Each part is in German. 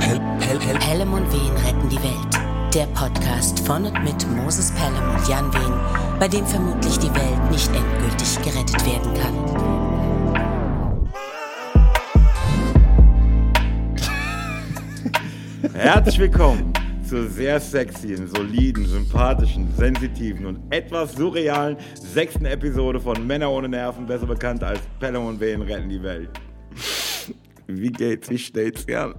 Pel Pel Pel Pelham und Wehen retten die Welt. Der Podcast von und mit Moses Pelham und Jan Wehen, bei dem vermutlich die Welt nicht endgültig gerettet werden kann. Herzlich willkommen zur sehr sexyen, soliden, sympathischen, sensitiven und etwas surrealen sechsten Episode von Männer ohne Nerven, besser bekannt als Pelham und Wehen retten die Welt. Wie geht's? Wie steht's, Jan?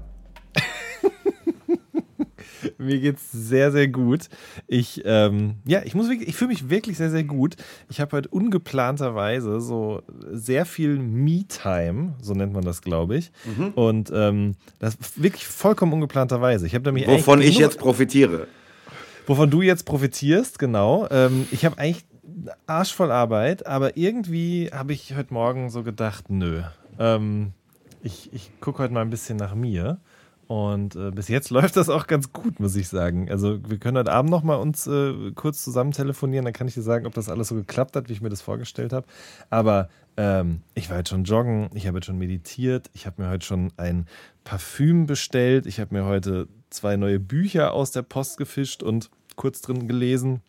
Mir geht's sehr, sehr gut. Ich, ähm, ja, ich muss wirklich, ich fühle mich wirklich sehr, sehr gut. Ich habe heute ungeplanterweise so sehr viel Me-Time, so nennt man das, glaube ich. Und ähm, das wirklich vollkommen ungeplanterweise. Ich habe nämlich Wovon ich jetzt profitiere. wovon du jetzt profitierst, genau. Ähm, ich habe eigentlich Arsch voll Arbeit, aber irgendwie habe ich heute Morgen so gedacht, nö. Ähm, ich ich gucke heute mal ein bisschen nach mir. Und äh, bis jetzt läuft das auch ganz gut, muss ich sagen. Also wir können heute Abend noch mal uns äh, kurz zusammen telefonieren, dann kann ich dir sagen, ob das alles so geklappt hat, wie ich mir das vorgestellt habe. Aber ähm, ich war jetzt schon joggen, ich habe jetzt schon meditiert, ich habe mir heute schon ein Parfüm bestellt, ich habe mir heute zwei neue Bücher aus der Post gefischt und kurz drin gelesen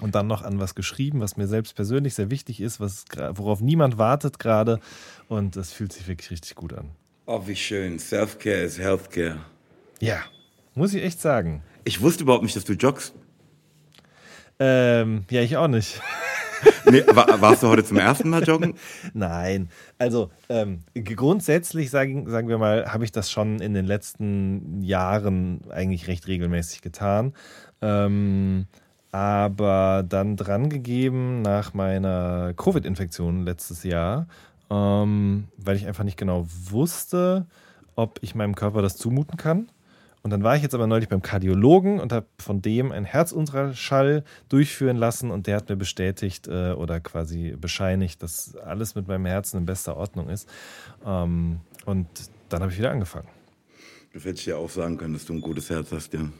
und dann noch an was geschrieben, was mir selbst persönlich sehr wichtig ist, was, worauf niemand wartet gerade. Und das fühlt sich wirklich richtig gut an. Oh, wie schön. Self-Care ist Healthcare. Ja, muss ich echt sagen. Ich wusste überhaupt nicht, dass du joggst. Ähm, ja, ich auch nicht. Nee, war, warst du heute zum ersten Mal joggen? Nein, also ähm, grundsätzlich sagen, sagen wir mal, habe ich das schon in den letzten Jahren eigentlich recht regelmäßig getan. Ähm, aber dann dran gegeben nach meiner Covid-Infektion letztes Jahr, ähm, weil ich einfach nicht genau wusste, ob ich meinem Körper das zumuten kann. Und dann war ich jetzt aber neulich beim Kardiologen und habe von dem einen Herzultraschall durchführen lassen und der hat mir bestätigt äh, oder quasi bescheinigt, dass alles mit meinem Herzen in bester Ordnung ist. Ähm, und dann habe ich wieder angefangen. Du hättest ja auch sagen können, dass du ein gutes Herz hast, Jan.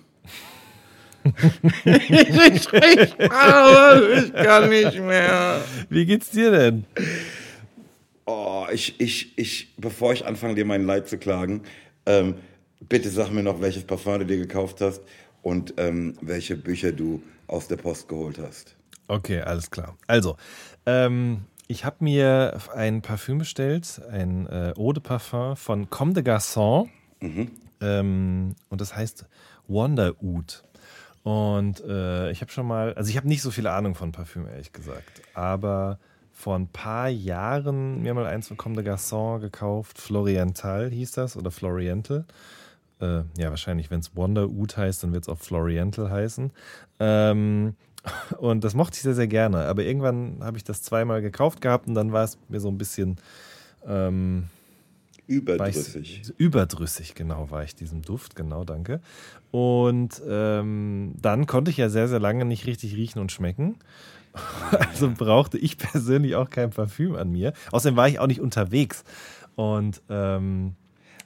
Aber ich kann nicht mehr. Wie geht's dir denn? Ich, ich, ich, bevor ich anfange, dir mein Leid zu klagen, ähm, bitte sag mir noch, welches Parfum du dir gekauft hast und ähm, welche Bücher du aus der Post geholt hast. Okay, alles klar. Also, ähm, ich habe mir ein Parfüm bestellt, ein äh, Eau de Parfum von Comme des Garçons. Ähm, und das heißt Wonder Oud. Und äh, ich habe schon mal, also ich habe nicht so viel Ahnung von Parfüm, ehrlich gesagt. Aber vor ein paar Jahren mir mal eins von Comme des Garçons gekauft. Floriental hieß das oder Floriental. Äh, ja, wahrscheinlich, wenn es Wonder Oud heißt, dann wird es auch Floriental heißen. Ähm, und das mochte ich sehr, sehr gerne. Aber irgendwann habe ich das zweimal gekauft gehabt und dann war es mir so ein bisschen ähm, ich Überdrüssig. überdrüssig, genau, war ich diesem Duft, genau, danke. Und ähm, dann konnte ich ja sehr, sehr lange nicht richtig riechen und schmecken. Also brauchte ich persönlich auch kein Parfüm an mir. Außerdem war ich auch nicht unterwegs. Und ähm,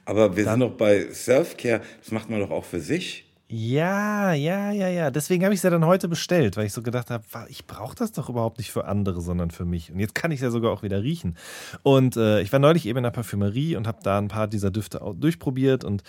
Aber wir sind doch bei Self-Care, das macht man doch auch für sich. Ja, ja, ja, ja. Deswegen habe ich es ja dann heute bestellt, weil ich so gedacht habe, ich brauche das doch überhaupt nicht für andere, sondern für mich. Und jetzt kann ich es ja sogar auch wieder riechen. Und äh, ich war neulich eben in der Parfümerie und habe da ein paar dieser Düfte durchprobiert und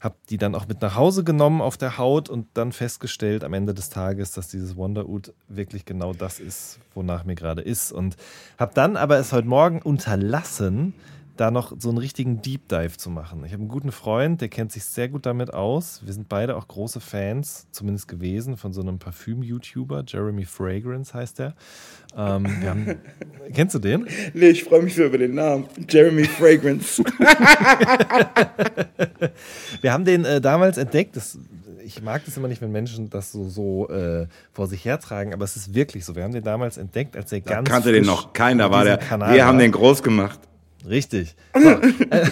habe die dann auch mit nach Hause genommen auf der Haut und dann festgestellt am Ende des Tages, dass dieses Wonder Oud wirklich genau das ist, wonach mir gerade ist. Und habe dann aber es heute Morgen unterlassen, da noch so einen richtigen Deep Dive zu machen. Ich habe einen guten Freund, der kennt sich sehr gut damit aus. Wir sind beide auch große Fans, zumindest gewesen, von so einem Parfüm-YouTuber. Jeremy Fragrance heißt der. Ähm, wir haben, kennst du den? Nee, ich freue mich so über den Namen. Jeremy Fragrance. Wir haben den äh, damals entdeckt. Das, ich mag das immer nicht, wenn Menschen das so, so äh, vor sich hertragen, aber es ist wirklich so. Wir haben den damals entdeckt, als er ganz. Kannte den noch keiner, war der. Kanal Wir haben war. den groß gemacht. Richtig. So, äh,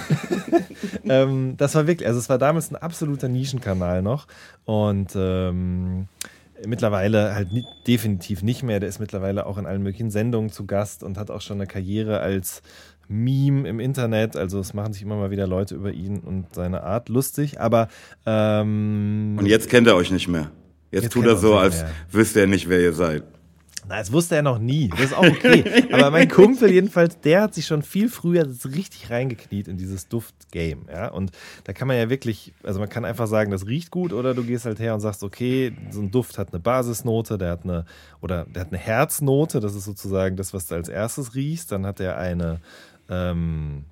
ähm, das war wirklich, also es war damals ein absoluter Nischenkanal noch und ähm, mittlerweile halt ni definitiv nicht mehr. Der ist mittlerweile auch in allen möglichen Sendungen zu Gast und hat auch schon eine Karriere als Meme im Internet. Also es machen sich immer mal wieder Leute über ihn und seine Art lustig, aber ähm, Und jetzt kennt er euch nicht mehr. Jetzt, Jetzt tut er so, als wüsste er nicht, wer ihr seid. Na, das wusste er noch nie. Das ist auch okay. Aber mein Kumpel jedenfalls, der hat sich schon viel früher richtig reingekniet in dieses Duftgame. Ja? Und da kann man ja wirklich, also man kann einfach sagen, das riecht gut oder du gehst halt her und sagst, okay, so ein Duft hat eine Basisnote, der hat eine, oder der hat eine Herznote, das ist sozusagen das, was du als erstes riechst. Dann hat er eine, ähm,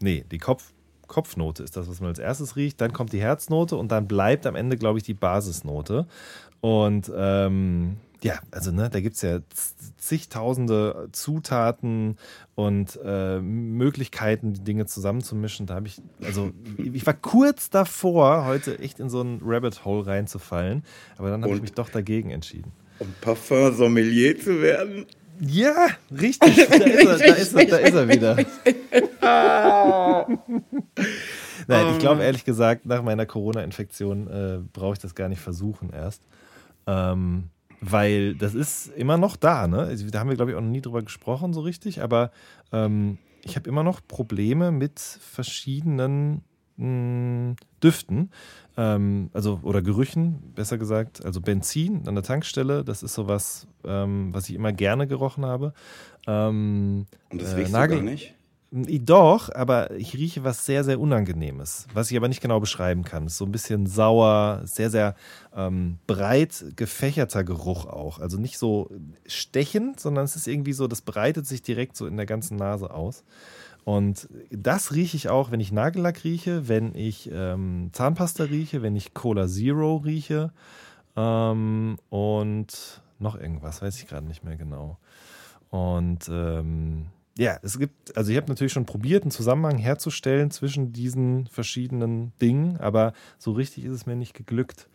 nee, die Kopf, Kopfnote ist das, was man als erstes riecht. Dann kommt die Herznote und dann bleibt am Ende, glaube ich, die Basisnote. Und ähm, ja, also ne, da gibt es ja zigtausende Zutaten und äh, Möglichkeiten, die Dinge zusammenzumischen. Da habe ich, also ich war kurz davor, heute echt in so ein Rabbit Hole reinzufallen, aber dann habe ich mich doch dagegen entschieden. Und Parfum-Sommelier zu werden? Ja, richtig. Da ist er, da ist er, da ist er wieder. Nein, ich glaube ehrlich gesagt, nach meiner Corona-Infektion äh, brauche ich das gar nicht versuchen erst. Ähm, weil das ist immer noch da, ne? Also, da haben wir, glaube ich, auch noch nie drüber gesprochen, so richtig, aber ähm, ich habe immer noch Probleme mit verschiedenen mh, hm, Düften, ähm, also oder Gerüchen, besser gesagt. Also Benzin an der Tankstelle, das ist sowas, ähm, was ich immer gerne gerochen habe. Ähm, Und das riechst äh, Nagel du gar nicht? Doch, aber ich rieche was sehr, sehr Unangenehmes, was ich aber nicht genau beschreiben kann. Ist so ein bisschen sauer, sehr, sehr ähm, breit gefächerter Geruch auch. Also nicht so stechend, sondern es ist irgendwie so, das breitet sich direkt so in der ganzen Nase aus. Und das rieche ich auch, wenn ich Nagellack rieche, wenn ich ähm, Zahnpasta rieche, wenn ich Cola Zero rieche ähm, und noch irgendwas, weiß ich gerade nicht mehr genau. Und ähm, ja, es gibt, also ich habe natürlich schon probiert, einen Zusammenhang herzustellen zwischen diesen verschiedenen Dingen, aber so richtig ist es mir nicht geglückt.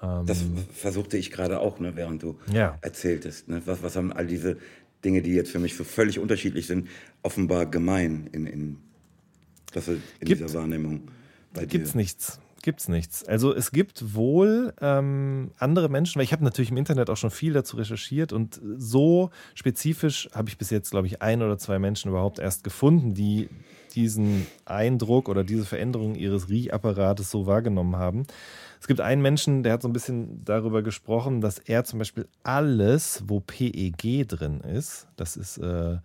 das ähm, versuchte ich gerade auch, ne, während du ja. erzähltest. Ne? Was, was haben all diese Dinge, die jetzt für mich so völlig unterschiedlich sind, offenbar gemein in, in, das in Gibt, dieser Wahrnehmung bei dir? Gibt's nichts gibt es nichts. Also es gibt wohl ähm, andere Menschen, weil ich habe natürlich im Internet auch schon viel dazu recherchiert und so spezifisch habe ich bis jetzt, glaube ich, ein oder zwei Menschen überhaupt erst gefunden, die diesen Eindruck oder diese Veränderung ihres Riechapparates so wahrgenommen haben. Es gibt einen Menschen, der hat so ein bisschen darüber gesprochen, dass er zum Beispiel alles, wo PEG drin ist, das ist äh,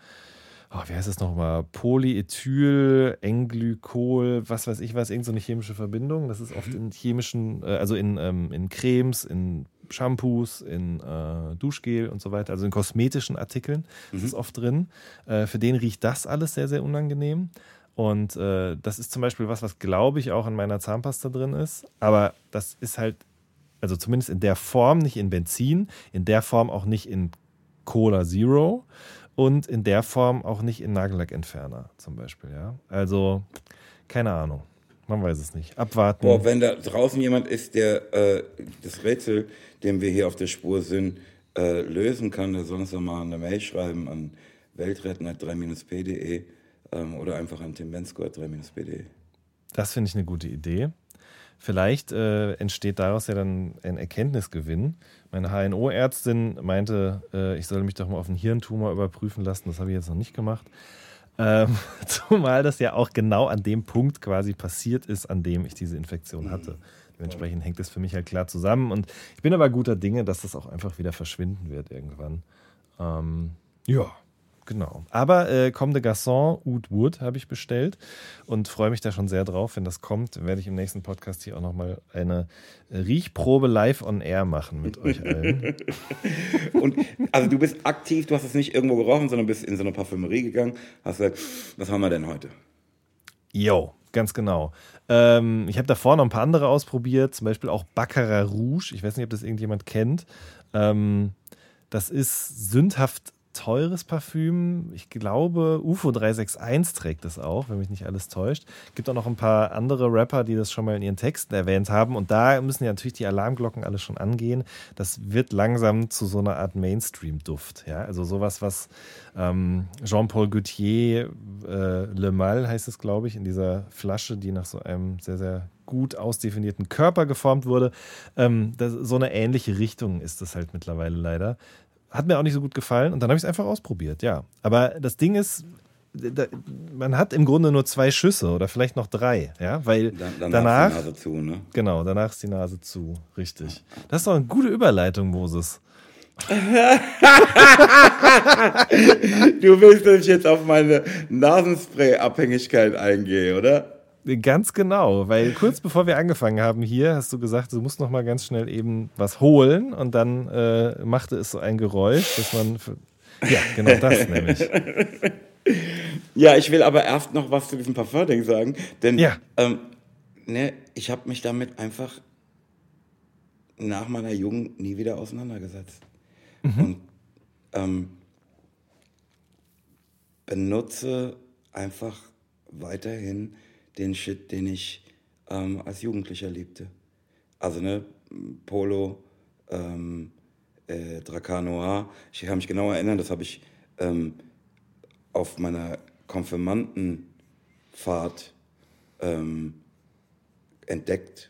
oh, wie heißt das nochmal? Polyethyl, Englykol, was weiß ich was, irgendeine so chemische Verbindung. Das ist oft mhm. in chemischen, äh, also in, ähm, in Cremes, in Shampoos, in äh, Duschgel und so weiter, also in kosmetischen Artikeln mhm. ist oft drin. Äh, für den riecht das alles sehr, sehr unangenehm. Und äh, das ist zum Beispiel was, was glaube ich auch in meiner Zahnpasta drin ist. Aber das ist halt, also zumindest in der Form nicht in Benzin, in der Form auch nicht in Cola Zero und in der Form auch nicht in Nagellackentferner zum Beispiel. Ja? Also keine Ahnung. Man weiß es nicht. Abwarten. Boah, wenn da draußen jemand ist, der äh, das Rätsel, dem wir hier auf der Spur sind, äh, lösen kann, der soll uns doch mal eine Mail schreiben an weltretten.3-p.de ähm, oder einfach an Tim Bensko 3-p.de. Das finde ich eine gute Idee. Vielleicht äh, entsteht daraus ja dann ein Erkenntnisgewinn. Meine HNO-Ärztin meinte, äh, ich soll mich doch mal auf einen Hirntumor überprüfen lassen. Das habe ich jetzt noch nicht gemacht. Ähm, zumal das ja auch genau an dem Punkt quasi passiert ist, an dem ich diese Infektion mhm. hatte. Dementsprechend hängt das für mich halt klar zusammen. Und ich bin aber guter Dinge, dass das auch einfach wieder verschwinden wird irgendwann. Ähm, ja. Genau. Aber äh, Comme de Garçon Oud Wood habe ich bestellt und freue mich da schon sehr drauf. Wenn das kommt, werde ich im nächsten Podcast hier auch nochmal eine Riechprobe live on air machen mit euch allen. und also du bist aktiv, du hast es nicht irgendwo gerochen, sondern bist in so eine Parfümerie gegangen, hast gesagt, was haben wir denn heute? Jo, ganz genau. Ähm, ich habe davor noch ein paar andere ausprobiert, zum Beispiel auch Baccarat Rouge. Ich weiß nicht, ob das irgendjemand kennt. Ähm, das ist sündhaft teures Parfüm. Ich glaube, UFO 361 trägt es auch, wenn mich nicht alles täuscht. Gibt auch noch ein paar andere Rapper, die das schon mal in ihren Texten erwähnt haben. Und da müssen ja natürlich die Alarmglocken alle schon angehen. Das wird langsam zu so einer Art Mainstream-Duft. Ja? Also sowas, was ähm, Jean-Paul Gaultier äh, Le Mal heißt es, glaube ich, in dieser Flasche, die nach so einem sehr, sehr gut ausdefinierten Körper geformt wurde. Ähm, das, so eine ähnliche Richtung ist das halt mittlerweile leider. Hat mir auch nicht so gut gefallen und dann habe ich es einfach ausprobiert, ja. Aber das Ding ist, da, man hat im Grunde nur zwei Schüsse oder vielleicht noch drei, ja, weil dann, danach, danach ist die Nase zu, ne? Genau, danach ist die Nase zu, richtig. Das ist doch eine gute Überleitung, Moses. du willst, dass ich jetzt auf meine Nasenspray-Abhängigkeit eingehe, oder? Ganz genau, weil kurz bevor wir angefangen haben hier, hast du gesagt, du musst noch mal ganz schnell eben was holen und dann äh, machte es so ein Geräusch, dass man. Ja, genau das nämlich. Ja, ich will aber erst noch was zu diesem Parfum-Ding sagen, denn Ja. ähm, ne, ich habe mich damit einfach nach meiner Jugend nie wieder auseinandergesetzt. Und ähm, benutze einfach weiterhin den Shit, den ich ähm, als Jugendlicher liebte. Also, ne, Polo, ähm, äh, Dracar Noir. Ich kann mich genau erinnern, das habe ich ähm, auf meiner Konfirmandenfahrt ähm, entdeckt.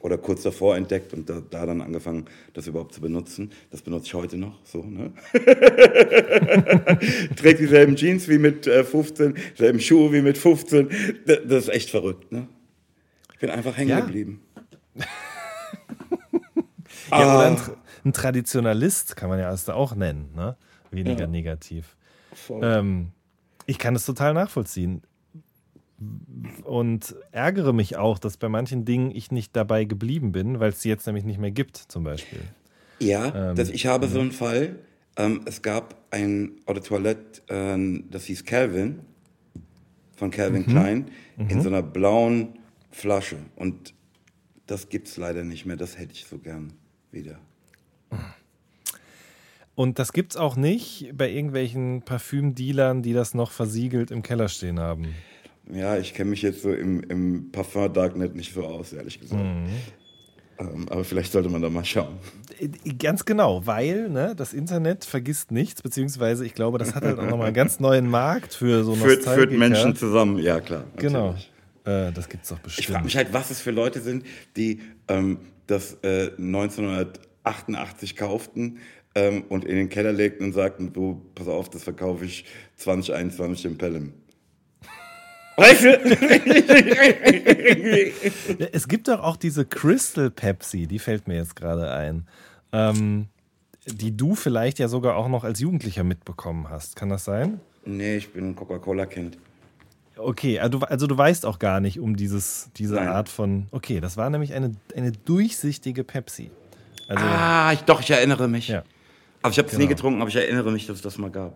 Oder kurz davor entdeckt und da, da dann angefangen, das überhaupt zu benutzen. Das benutze ich heute noch so, ne? Trägt dieselben Jeans wie mit äh, 15, dieselben Schuhe wie mit 15. Das, das ist echt verrückt, ne? Ich bin einfach hängen Ja. geblieben. Ja, oder ein, Ah. Tra- ein Traditionalist kann man ja das auch nennen, ne? Weniger Ja. negativ. Ähm, ich kann es total nachvollziehen. Und ärgere mich auch, dass bei manchen Dingen ich nicht dabei geblieben bin, weil es sie jetzt nämlich nicht mehr gibt, zum Beispiel. Ja, Ähm, das, ich habe so einen Fall. Ähm, es gab ein Eau de Toilette, ähm, das hieß Calvin, von Calvin Mhm. Klein, in so einer blauen Flasche. Und das gibt's leider nicht mehr. Das hätte ich so gern wieder. Und das gibt's auch nicht bei irgendwelchen Parfümdealern, die das noch versiegelt im Keller stehen haben. Ja, ich kenne mich jetzt so im, im Parfum Darknet nicht so aus, ehrlich gesagt. Mhm. Ähm, aber vielleicht sollte man da mal schauen. Äh, Ganz genau, weil ne, das Internet vergisst nichts, beziehungsweise ich glaube, das hat halt auch nochmal einen ganz neuen Markt für so Führt, führt. Menschen zusammen, ja klar. Genau. natürlich. Äh, das gibt's doch Ich bestimmt. frage mich halt, was es für Leute sind, die ähm, das äh, 1988 kauften ähm, und in den Keller legten und sagten, du, pass auf, das verkaufe ich 2021 im Pelham. Weißt du? Es gibt doch auch diese Crystal Pepsi, die fällt mir jetzt gerade ein. Ähm, die du vielleicht ja sogar auch noch als Jugendlicher mitbekommen hast. Kann das sein? nee, ich bin ein Coca-Cola-Kind. Okay, also du, also du weißt auch gar nicht um dieses, diese Nein. Art von. Okay, das war nämlich eine, eine durchsichtige Pepsi. Also, Ah, ich, doch, ich erinnere mich. Ja. Aber ich habe es nie Genau. getrunken, aber ich erinnere mich, dass es das mal gab.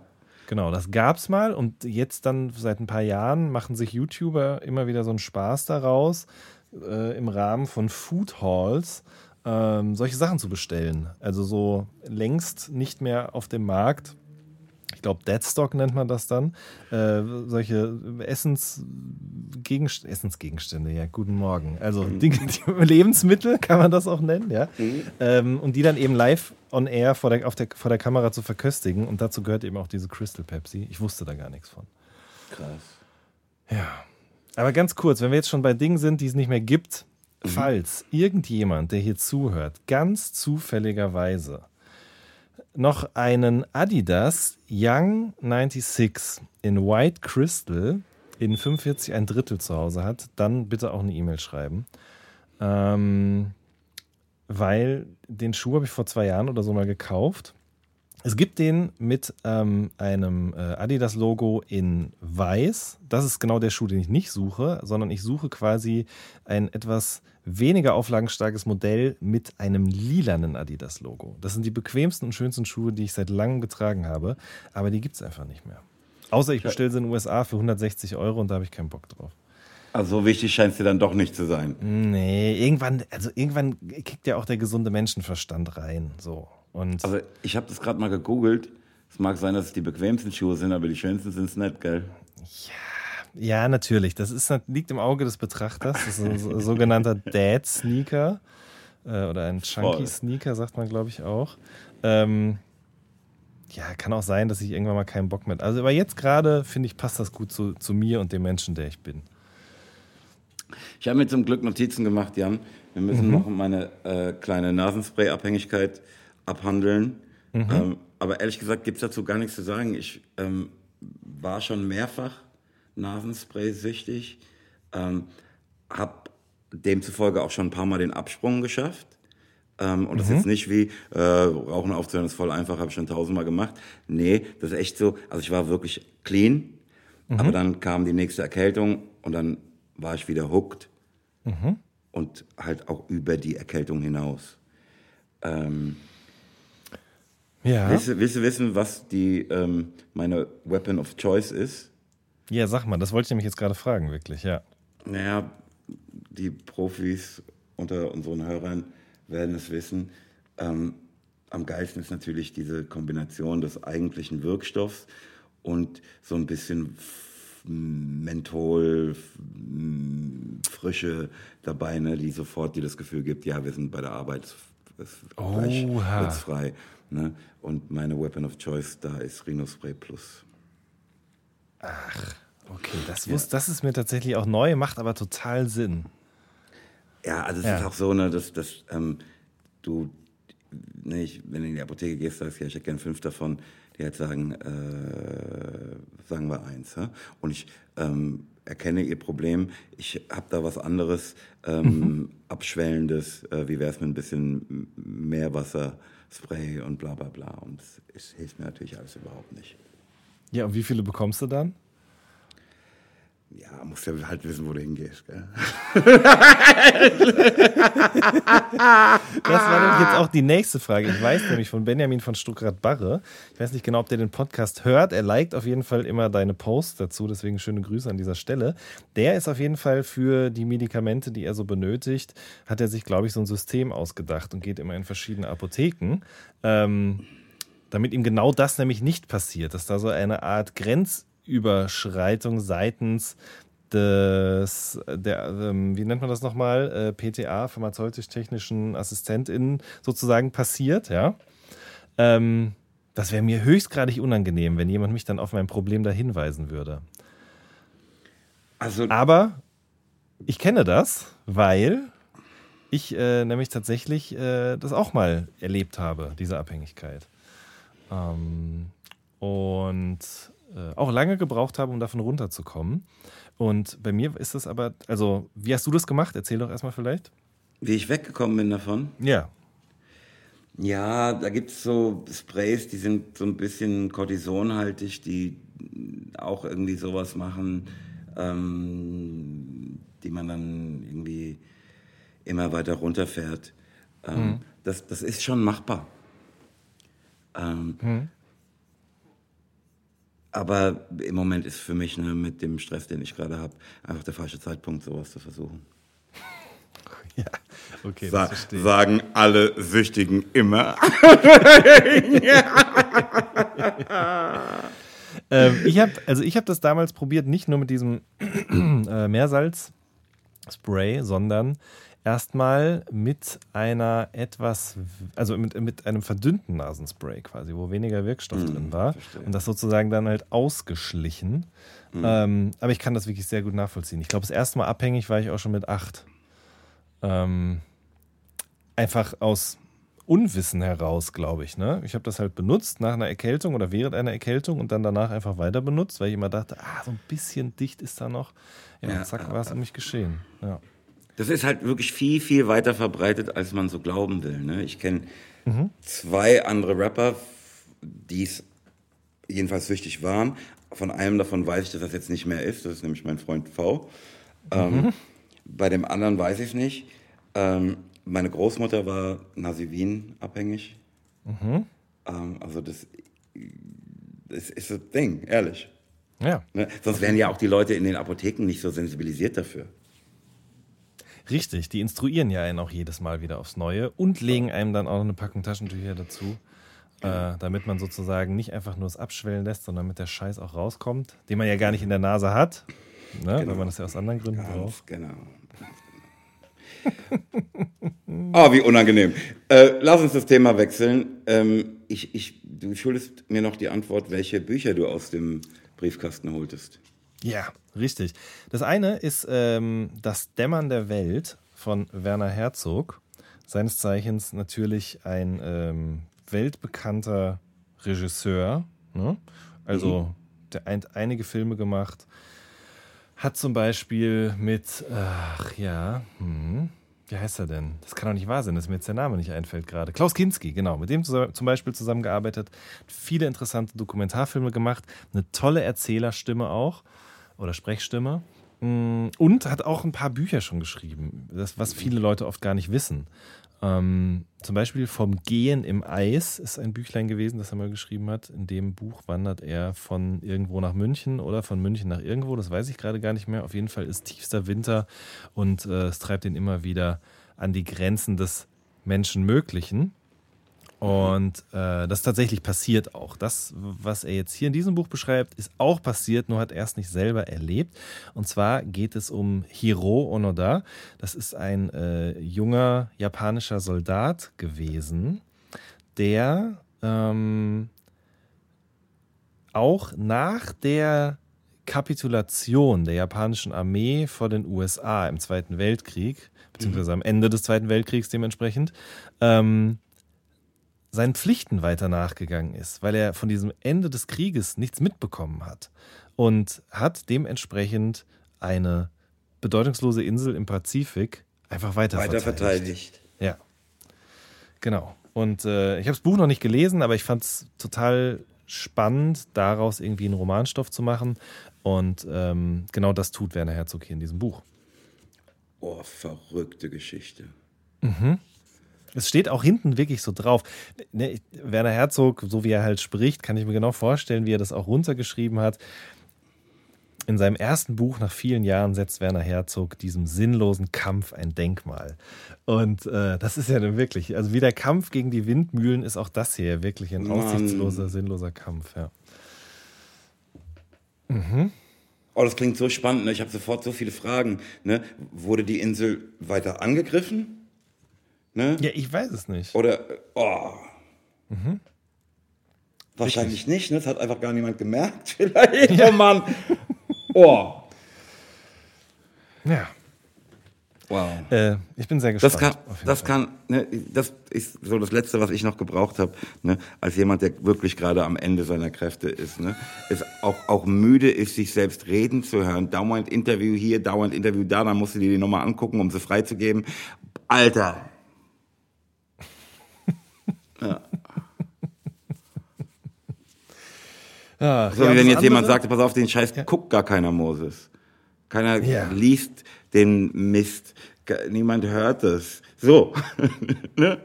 Genau, das gab's mal und jetzt dann seit ein paar Jahren machen sich YouTuber immer wieder so einen Spaß daraus, äh, im Rahmen von Food Halls ähm, solche Sachen zu bestellen. Also so längst nicht mehr auf dem Markt. Ich glaube, Deadstock nennt man das dann. Äh, solche Essensgegenstände, Essensgegenstände, ja, guten Morgen. Also Dinge, die, Lebensmittel kann man das auch nennen, ja. Ähm, und die dann eben live on air vor der, auf der, vor der Kamera zu verköstigen. Und dazu gehört eben auch diese Crystal Pepsi. Ich wusste da gar nichts von. Krass. Ja. Aber ganz kurz, wenn wir jetzt schon bei Dingen sind, die es nicht mehr gibt, falls irgendjemand, der hier zuhört, ganz zufälligerweise noch einen Adidas Young 96 in White Crystal in 45 ein Drittel zu Hause hat, dann bitte auch eine E-Mail schreiben. Ähm, weil den Schuh habe ich vor zwei Jahren oder so mal gekauft. Es gibt den mit ähm, einem äh, Adidas-Logo in weiß. Das ist genau der Schuh, den ich nicht suche, sondern ich suche quasi ein etwas weniger auflagenstarkes Modell mit einem lilanen Adidas-Logo. Das sind die bequemsten und schönsten Schuhe, die ich seit langem getragen habe, aber die gibt es einfach nicht mehr. Außer ich bestelle sie in den USA für 160 Euro und da habe ich keinen Bock drauf. Also so wichtig scheint es dir dann doch nicht zu sein. Nee, irgendwann, also irgendwann kickt ja auch der gesunde Menschenverstand rein. So. Und Also ich habe das gerade mal gegoogelt. Es mag sein, dass es die bequemsten Schuhe sind, aber die schönsten sind es nicht, gell? Ja, natürlich. Das ist, liegt im Auge des Betrachters. Das ist ein so- sogenannter Dad-Sneaker. Äh, oder ein. Chunky-Sneaker, sagt man, glaube ich, auch. Ähm, ja, kann auch sein, dass ich irgendwann mal keinen Bock mehr Also, aber jetzt gerade, finde ich, passt das gut zu, zu mir und dem Menschen, der ich bin. Ich habe mir zum Glück Notizen gemacht, Jan. Wir müssen noch meine äh, kleine Nasenspray-Abhängigkeit abhandeln. Ähm, aber ehrlich gesagt gibt es dazu gar nichts zu sagen. Ich ähm, war schon mehrfach Nasenspray-süchtig, ähm, habe demzufolge auch schon ein paar Mal den Absprung geschafft. Ähm, und das ist jetzt nicht wie, äh, Rauchen aufzuhören ist voll einfach, habe ich schon tausendmal gemacht. Nee, das ist echt so, also ich war wirklich clean, aber dann kam die nächste Erkältung und dann war ich wieder hooked und halt auch über die Erkältung hinaus. Ähm, Ja. willst, du, willst du wissen, was die, ähm, meine Weapon of Choice ist? Ja, sag mal, das wollte ich nämlich jetzt gerade fragen, wirklich, ja. Naja, die Profis unter unseren Hörern werden es wissen. Ähm, am geilsten ist natürlich diese Kombination des eigentlichen Wirkstoffs und so ein bisschen Menthol, Frische dabei, ne, die sofort dir das Gefühl gibt, ja, wir sind bei der Arbeit, es, es gleich frei. Ne? Und meine Weapon of Choice da ist Rhino Spray Plus. Okay, das, wus- das ist mir tatsächlich auch neu, macht aber total Sinn. Ja, also es Ja. ist auch so, ne, dass, dass ähm, du, ne, ich, wenn du in die Apotheke gehst, sagst ja, ich hätte gern fünf davon, die halt sagen, äh, sagen wir eins. Ja? Und ich ähm, erkenne ihr Problem, ich habe da was anderes, ähm, abschwellendes, äh, wie wäre es mit ein bisschen Meerwasserspray und bla bla bla. Und es hilft mir natürlich alles überhaupt nicht. Ja, und wie viele bekommst du dann? Ja, musst ja halt wissen, wo du hingehst. Gell? Das war nämlich jetzt auch die nächste Frage. Ich weiß nämlich von Benjamin von Stuckrad-Barre. Ich weiß nicht genau, ob der den Podcast hört. Er liked auf jeden Fall immer deine Posts dazu. Deswegen schöne Grüße an dieser Stelle. Der ist auf jeden Fall für die Medikamente, die er so benötigt, hat er sich, glaube ich, so ein System ausgedacht und geht immer in verschiedene Apotheken. Ähm, damit ihm genau das nämlich nicht passiert, dass da so eine Art Grenzüberschreitung seitens des, der, ähm, wie nennt man das nochmal, äh, PTA, pharmazeutisch-technischen AssistentInnen sozusagen passiert, ja. Ähm, das wäre mir höchstgradig unangenehm, wenn jemand mich dann auf mein Problem da hinweisen würde. Also, Aber ich kenne das, weil ich äh, nämlich tatsächlich äh, das auch mal erlebt habe, diese Abhängigkeit. Ähm, und äh, auch lange gebraucht habe, um davon runterzukommen. Und bei mir ist das aber, also, wie hast du das gemacht? Erzähl doch erstmal vielleicht. wie ich weggekommen bin davon. Ja. Ja, da gibt es so Sprays, die sind so ein bisschen kortisonhaltig, die auch irgendwie sowas machen, ähm, die man dann irgendwie immer weiter runterfährt. Ähm, das, das ist schon machbar. Ähm, Aber im Moment ist für mich ne, mit dem Stress, den ich gerade habe, einfach der falsche Zeitpunkt, sowas zu versuchen. Ja, okay, Sa sagen alle Süchtigen immer. Ähm, ich habe also ich habe das damals probiert, nicht nur mit diesem äh, Meersalz-Spray, sondern erstmal mit einer etwas, also mit, mit einem verdünnten Nasenspray quasi, wo weniger Wirkstoff drin war und das sozusagen dann halt ausgeschlichen. Ähm, aber ich kann das wirklich sehr gut nachvollziehen. Ich glaube, das erste Mal abhängig war ich auch schon mit acht. Ähm, einfach aus Unwissen heraus, glaube ich. Ne? Ich habe das halt benutzt nach einer Erkältung oder während einer Erkältung und dann danach einfach weiter benutzt, weil ich immer dachte, ah, so ein bisschen dicht ist da noch. Ja, Ja, zack, war es um mich geschehen. Ja. Das ist halt wirklich viel, viel weiter verbreitet, als man so glauben will. Ne? Ich kenne zwei andere Rapper, die es jedenfalls süchtig waren. Von einem davon weiß ich, dass das jetzt nicht mehr ist. Das ist nämlich mein Freund V. Ähm, bei dem anderen weiß ich es nicht. Ähm, meine Großmutter war Nasivin abhängig. Ähm, also das, das ist das Ding, ehrlich. ja, Ne? Sonst wären ja auch die Leute in den Apotheken nicht so sensibilisiert dafür. Richtig. Die instruieren ja einen auch jedes Mal wieder aufs Neue und legen einem dann auch noch eine Packung Taschentücher dazu, äh, damit man sozusagen nicht einfach nur es abschwellen lässt, sondern mit der Scheiß auch rauskommt, den man ja gar nicht in der Nase hat, ne? weil man das ja aus anderen Gründen braucht. Ganz genau. Ah, wie unangenehm. Äh, lass uns das Thema wechseln. Ähm, ich, ich, du schuldest mir noch die Antwort, welche Bücher du aus dem Briefkasten holtest. Ja, richtig. Das eine ist ähm, Das Dämmern der Welt von Werner Herzog. Seines Zeichens natürlich ein ähm, weltbekannter Regisseur. Ne? Also, der ein, einige Filme gemacht. Hat zum Beispiel mit, ach ja, hm, wie heißt er denn? Das kann doch nicht wahr sein, dass mir jetzt der Name nicht einfällt gerade. Klaus Kinski, genau. Mit dem zum Beispiel zusammengearbeitet, viele interessante Dokumentarfilme gemacht, eine tolle Erzählerstimme auch oder Sprechstimme. Mm, und hat auch ein paar Bücher schon geschrieben, das, was viele Leute oft gar nicht wissen. Ähm, zum Beispiel Vom Gehen im Eis ist ein Büchlein gewesen, das er mal geschrieben hat. In dem Buch wandert er von irgendwo nach München oder von München nach irgendwo, das weiß ich gerade gar nicht mehr. Auf jeden Fall ist tiefster Winter und äh, es treibt ihn immer wieder an die Grenzen des Menschenmöglichen. Und äh, das tatsächlich passiert auch. Das, was er jetzt hier in diesem Buch beschreibt, ist auch passiert, nur hat er es nicht selber erlebt. Und zwar geht es um Hiro Onoda. Das ist ein äh, junger japanischer Soldat gewesen, der ähm, auch nach der Kapitulation der japanischen Armee vor den USA im Zweiten Weltkrieg, beziehungsweise am Ende des Zweiten Weltkriegs dementsprechend, ähm, seinen Pflichten weiter nachgegangen ist, weil er von diesem Ende des Krieges nichts mitbekommen hat und hat dementsprechend eine bedeutungslose Insel im Pazifik einfach weiter, weiter verteidigt. verteidigt. Ja, genau. Und äh, ich habe das Buch noch nicht gelesen, aber ich fand es total spannend, daraus irgendwie einen Romanstoff zu machen. Und ähm, genau das tut Werner Herzog hier in diesem Buch. Oh, verrückte Geschichte. Mhm. Es steht auch hinten wirklich so drauf. Ne, Werner Herzog, so wie er halt spricht, kann ich mir genau vorstellen, wie er das auch runtergeschrieben hat. In seinem ersten Buch nach vielen Jahren setzt Werner Herzog diesem sinnlosen Kampf ein Denkmal. Und äh, das ist ja dann wirklich, also wie der Kampf gegen die Windmühlen ist auch das hier wirklich ein Mann. aussichtsloser, sinnloser Kampf. Ja. Mhm. Oh, das klingt so spannend. Ne? Ich habe sofort so viele Fragen. Ne? Wurde die Insel weiter angegriffen? Ne? Ja, ich weiß es nicht. Oder, oh. Mhm. Wahrscheinlich nicht, ne? Das hat einfach gar niemand gemerkt, vielleicht. Ja. Oh Mann. Oh. Ja. Wow. Äh, ich bin sehr gespannt. Das kann, das, kann ne, das ist so das Letzte, was ich noch gebraucht habe, ne, als jemand, der wirklich gerade am Ende seiner Kräfte ist, ne, ist auch, auch müde ist, sich selbst reden zu hören. Dauernd Interview hier, dauernd Interview da, dann musst du dir die Nummer angucken, um sie freizugeben. Alter, ja. ja so wie wenn jetzt jemand sagt, pass auf, den Scheiß ja. guckt gar keiner Moses. Keiner ja. liest den Mist. Niemand hört es. So. ne?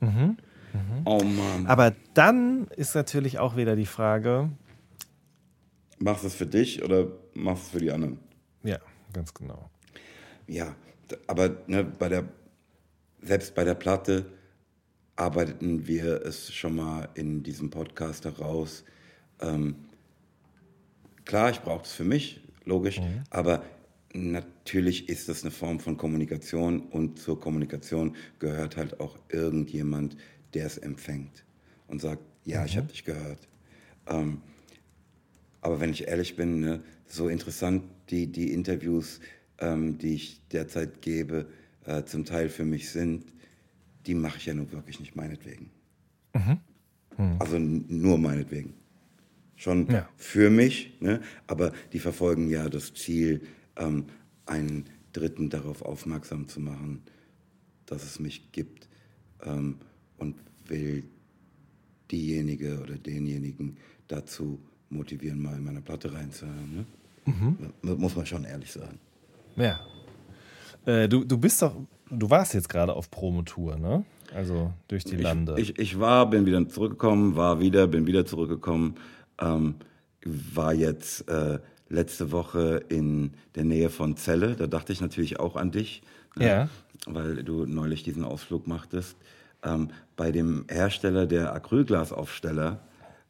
Mhm. Mhm. Oh Mann. Aber dann ist natürlich auch wieder die Frage: Machst du es für dich oder machst du es für die anderen? Ja, ganz genau. Ja, aber ne, bei der, selbst bei der Platte, arbeiteten wir es schon mal in diesem Podcast heraus. Ähm, klar, ich brauche es für mich, logisch, mhm. aber natürlich ist das eine Form von Kommunikation und zur Kommunikation gehört halt auch irgendjemand, der es empfängt und sagt, ja, mhm. ich habe dich gehört. Ähm, aber wenn ich ehrlich bin, ne, so interessant die, die Interviews, ähm, die ich derzeit gebe, äh, zum Teil für mich sind, die mache ich ja nun wirklich nicht meinetwegen. Mhm. Mhm. Also nur meinetwegen. Schon ja. für mich, ne? aber die verfolgen ja das Ziel, ähm, einen Dritten darauf aufmerksam zu machen, dass es mich gibt ähm, und will diejenige oder denjenigen dazu motivieren, mal in meine Platte reinzuhören. Ne? Mhm. Muss man schon ehrlich sagen. Ja. Äh, du, du bist doch du warst jetzt gerade auf Promotour, ne? Also durch die Lande. Ich, ich, ich, war, bin wieder zurückgekommen, war wieder, bin wieder zurückgekommen. Ähm, war jetzt äh, letzte Woche in der Nähe von Celle. Da dachte ich natürlich auch an dich, ne? ja. weil du neulich diesen Ausflug machtest. Ähm, bei dem Hersteller der Acrylglasaufsteller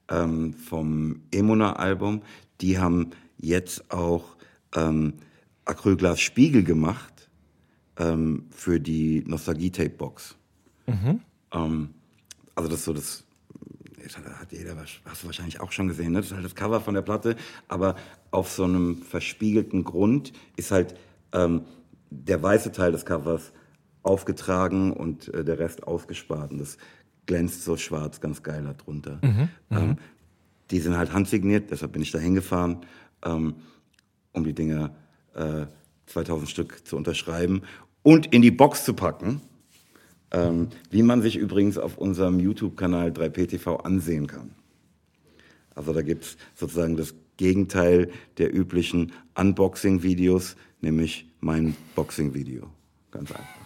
ähm, vom Emuna-Album, die haben jetzt auch ähm, Acrylglas-Spiegel gemacht ähm, für die Nostalgie-Tape-Box. Mhm. Ähm, also das ist so das, hat jeder, hast du wahrscheinlich auch schon gesehen, ne? das ist halt das Cover von der Platte, aber auf so einem verspiegelten Grund ist halt ähm, der weiße Teil des Covers aufgetragen und äh, der Rest ausgespart. Und das glänzt so schwarz, ganz geil darunter. Mhm, ähm, mhm. die sind halt handsigniert, deshalb bin ich da hingefahren, ähm, um die Dinger äh, 2000 Stück zu unterschreiben. und in die Box zu packen. Ähm, wie man sich übrigens auf unserem YouTube-Kanal 3PTV ansehen kann. Also da gibt es sozusagen das Gegenteil der üblichen Unboxing-Videos, nämlich mein Boxing-Video. Ganz einfach.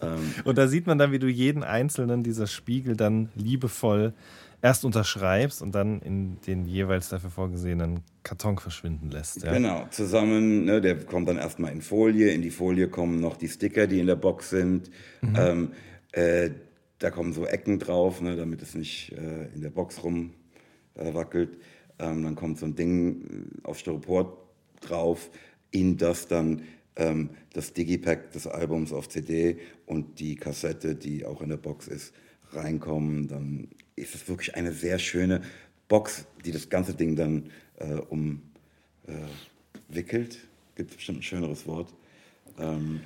ähm, und da sieht man dann, wie du jeden einzelnen dieser Spiegel dann liebevoll erst unterschreibst und dann in den jeweils dafür vorgesehenen Karton verschwinden lässt. Ja? Genau, zusammen, ne, der kommt dann erstmal in Folie, in die Folie kommen noch die Sticker, die in der Box sind. Mhm. Ähm, äh, da kommen so Ecken drauf, ne, damit es nicht äh, in der Box rumwackelt. Äh, ähm, dann kommt so ein Ding auf Styropor drauf, in das dann ähm, das Digipack des Albums auf CD und die Kassette, die auch in der Box ist, reinkommen. Dann ist es wirklich eine sehr schöne Box, die das ganze Ding dann äh, umwickelt. Äh, Gibt bestimmt ein schöneres Wort. Ähm,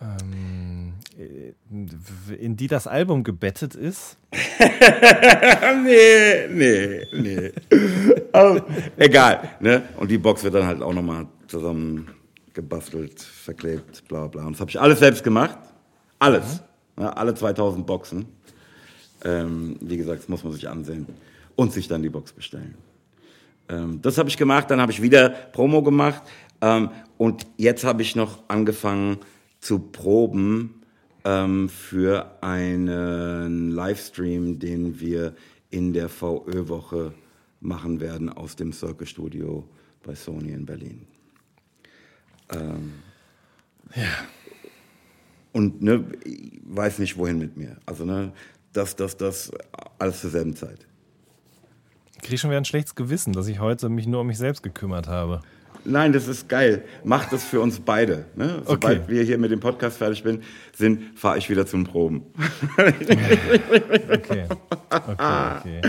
ähm, in die das Album gebettet ist? nee, nee, nee. Aber, egal. Ne? Und die Box wird dann halt auch nochmal zusammen gebastelt, verklebt, bla bla. Und das habe ich alles selbst gemacht. Alles. Ja, alle 2000 Boxen. Ähm, wie gesagt, das muss man sich ansehen und sich dann die Box bestellen. Ähm, das habe ich gemacht, dann habe ich wieder Promo gemacht ähm, und jetzt habe ich noch angefangen zu proben ähm, für einen Livestream, den wir in der VÖ-Woche machen werden aus dem Circle Studio bei Sony in Berlin. Ähm, ja. Und ne, ich weiß nicht, wohin mit mir. Also, ne, das, das, das, alles zur selben Zeit. Ich kriege schon wieder ein schlechtes Gewissen, dass ich heute mich nur um mich selbst gekümmert habe. Nein, das ist geil. Macht das für uns beide. Ne? Sobald okay. wir hier mit dem Podcast fertig sind, fahre ich wieder zum Proben. okay. okay, okay.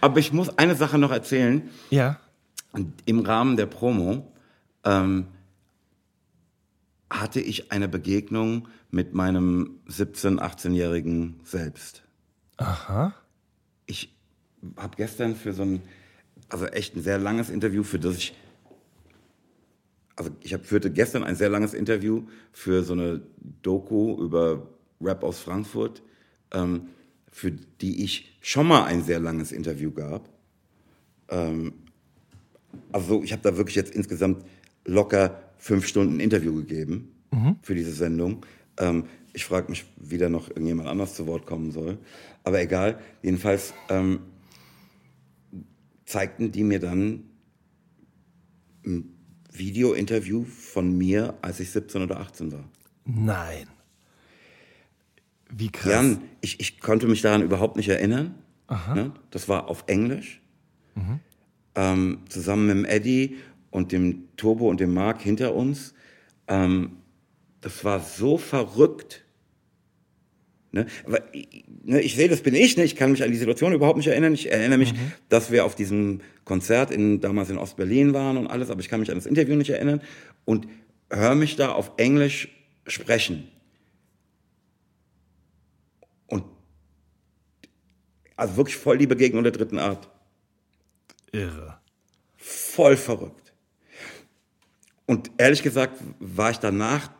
Aber ich muss eine Sache noch erzählen. Ja. Im Rahmen der Promo ähm, hatte ich eine Begegnung mit meinem 17-, 18-jährigen Selbst. Aha. Ich habe gestern für so ein, also echt ein sehr langes Interview, für das ich, also ich hab, führte gestern ein sehr langes Interview für so eine Doku über Rap aus Frankfurt, ähm, für die ich schon mal ein sehr langes Interview gab. Ähm, also ich habe da wirklich jetzt insgesamt locker fünf Stunden Interview gegeben mhm. für diese Sendung. Ähm, ich frage mich, wie da noch irgendjemand anders zu Wort kommen soll. Aber egal, jedenfalls ähm, zeigten die mir dann ein Video-Interview von mir, als ich 17 oder 18 war. Nein. Wie krass. Jan, ich, ich konnte mich daran überhaupt nicht erinnern. Ne? Das war auf Englisch. Mhm. Ähm, zusammen mit dem Eddie und dem Turbo und dem Mark hinter uns. Ähm, das war so verrückt. Ne? Ne, ich sehe, das bin ich, ne? ich kann mich an die Situation überhaupt nicht erinnern. Ich erinnere mich, mhm. dass wir auf diesem Konzert in, damals in Ostberlin waren und alles, aber ich kann mich an das Interview nicht erinnern und höre mich da auf Englisch sprechen. Und also wirklich voll die Begegnung der dritten Art. Irre. Voll verrückt. Und ehrlich gesagt war ich danach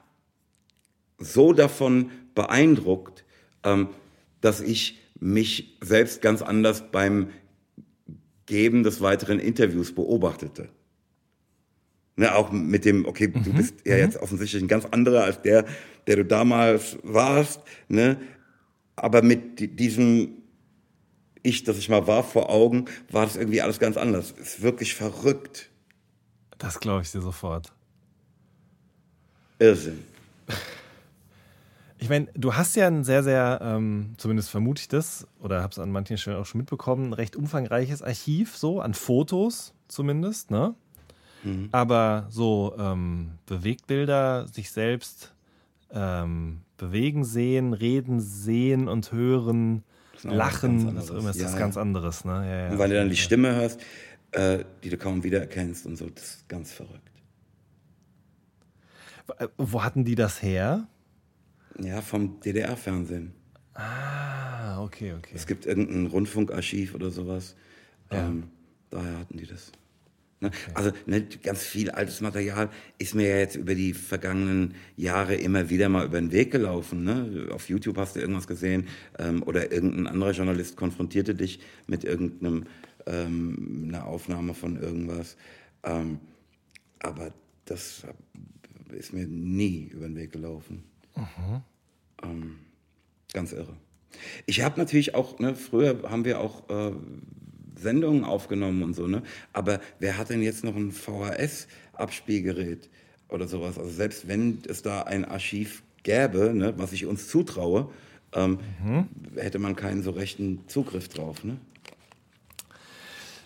so davon beeindruckt, ähm, dass ich mich selbst ganz anders beim Geben des weiteren Interviews beobachtete. Ne, auch mit dem, okay, mhm. du bist ja mhm. jetzt offensichtlich ein ganz anderer als der, der du damals warst, ne? aber mit diesem Ich, das ich mal war, vor Augen, war das irgendwie alles ganz anders. Ist wirklich verrückt. Das glaube ich dir sofort. Irrsinn. Ich meine, du hast ja ein sehr, sehr, ähm, zumindest vermute ich das, oder habe es an manchen Stellen auch schon mitbekommen, ein recht umfangreiches Archiv, so an Fotos zumindest, ne? Mhm. Aber so ähm, Bewegtbilder, sich selbst ähm, bewegen sehen, reden sehen und hören, lachen, das ist ja, ganz anderes, ne? Ja, ja. Und weil du dann die Stimme hörst, äh, die du kaum wiedererkennst und so, das ist ganz verrückt. Wo hatten die das her? Ja, vom DDR-Fernsehen. Ah, okay, okay. Es gibt irgendein Rundfunkarchiv oder sowas. Ja. Ähm, daher hatten die das. Ne? Okay. Also ne, ganz viel altes Material ist mir ja jetzt über die vergangenen Jahre immer wieder mal über den Weg gelaufen. Ne? Auf YouTube hast du irgendwas gesehen ähm, oder irgendein anderer Journalist konfrontierte dich mit irgendeinem ähm, einer Aufnahme von irgendwas. Ähm, aber das ist mir nie über den Weg gelaufen. Mhm. Ähm, ganz irre. Ich habe natürlich auch, ne, früher haben wir auch äh, Sendungen aufgenommen und so, ne? Aber wer hat denn jetzt noch ein VHS-Abspielgerät oder sowas? Also selbst wenn es da ein Archiv gäbe, ne, was ich uns zutraue, ähm, mhm. hätte man keinen so rechten Zugriff drauf, ne?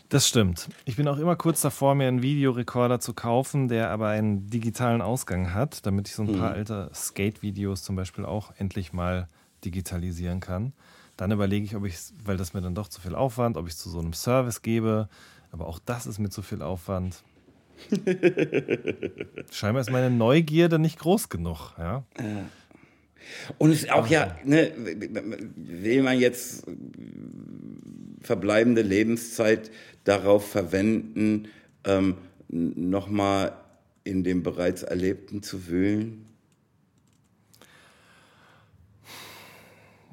Das stimmt. Ich bin auch immer kurz davor, mir einen Videorekorder zu kaufen, der aber einen digitalen Ausgang hat, damit ich so ein paar mhm. alte Skate-Videos zum Beispiel auch endlich mal digitalisieren kann. Dann überlege ich, ob ich, weil das mir dann doch zu viel Aufwand, ob ich es zu so einem Service gebe. Aber auch das ist mir zu viel Aufwand. Scheinbar ist meine Neugierde nicht groß genug. Ja. Und es ist auch ja, ne, will man jetzt verbleibende Lebenszeit darauf verwenden, ähm, nochmal in dem bereits Erlebten zu wühlen?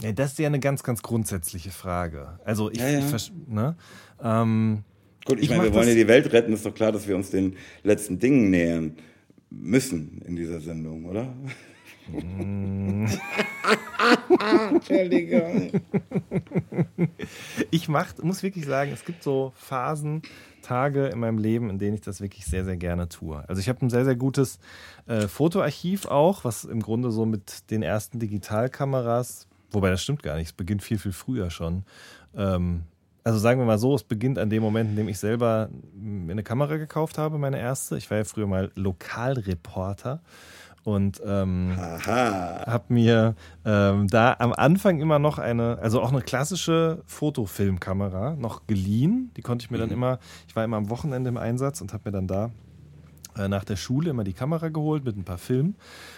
Ja, das ist ja eine ganz, ganz grundsätzliche Frage. Also ich, ja, ja. ich ne? Ähm, Gut, ich, ich meine, wir wollen ja die Welt retten, ist doch klar, dass wir uns den letzten Dingen nähern müssen in dieser Sendung, oder? Entschuldigung. Ich mach, muss wirklich sagen, es gibt so Phasen, Tage in meinem Leben, in denen ich das wirklich sehr, sehr gerne tue. Also ich habe ein sehr, sehr gutes äh, Fotoarchiv auch, was im Grunde so mit den ersten Digitalkameras Wobei das stimmt gar nicht. Es beginnt viel, viel früher schon. Ähm, also sagen wir mal so, es beginnt an dem Moment, in dem ich selber eine Kamera gekauft habe, meine erste. Ich war ja früher mal Lokalreporter und ähm, habe mir ähm, da am Anfang immer noch eine, also auch eine klassische Fotofilmkamera noch geliehen. Die konnte ich mir dann mhm. immer, ich war immer am Wochenende im Einsatz und habe mir dann da äh, nach der Schule immer die Kamera geholt mit ein paar Filmen.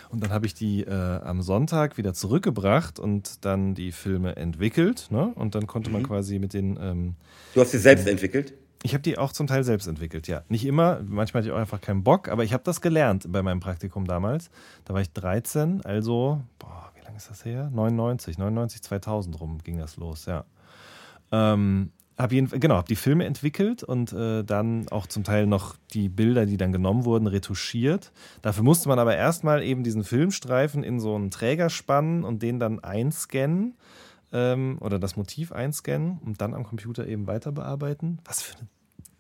Und dann habe ich die äh, am Sonntag wieder zurückgebracht und dann die Filme entwickelt. Ne? Und dann konnte man mhm. quasi mit den. Ähm, du hast sie selbst entwickelt? Ich habe die auch zum Teil selbst entwickelt, ja. Nicht immer, manchmal hatte ich auch einfach keinen Bock, aber ich habe das gelernt bei meinem Praktikum damals. Da war ich 13, also, boah, wie lange ist das her? 99, 99, 2000 rum ging das los, ja. Ähm, hab jeden, genau, habe die Filme entwickelt und äh, dann auch zum Teil noch die Bilder, die dann genommen wurden, retuschiert. Dafür musste man aber erstmal eben diesen Filmstreifen in so einen Träger spannen und den dann einscannen ähm, oder das Motiv einscannen und dann am Computer eben weiter bearbeiten. Was für eine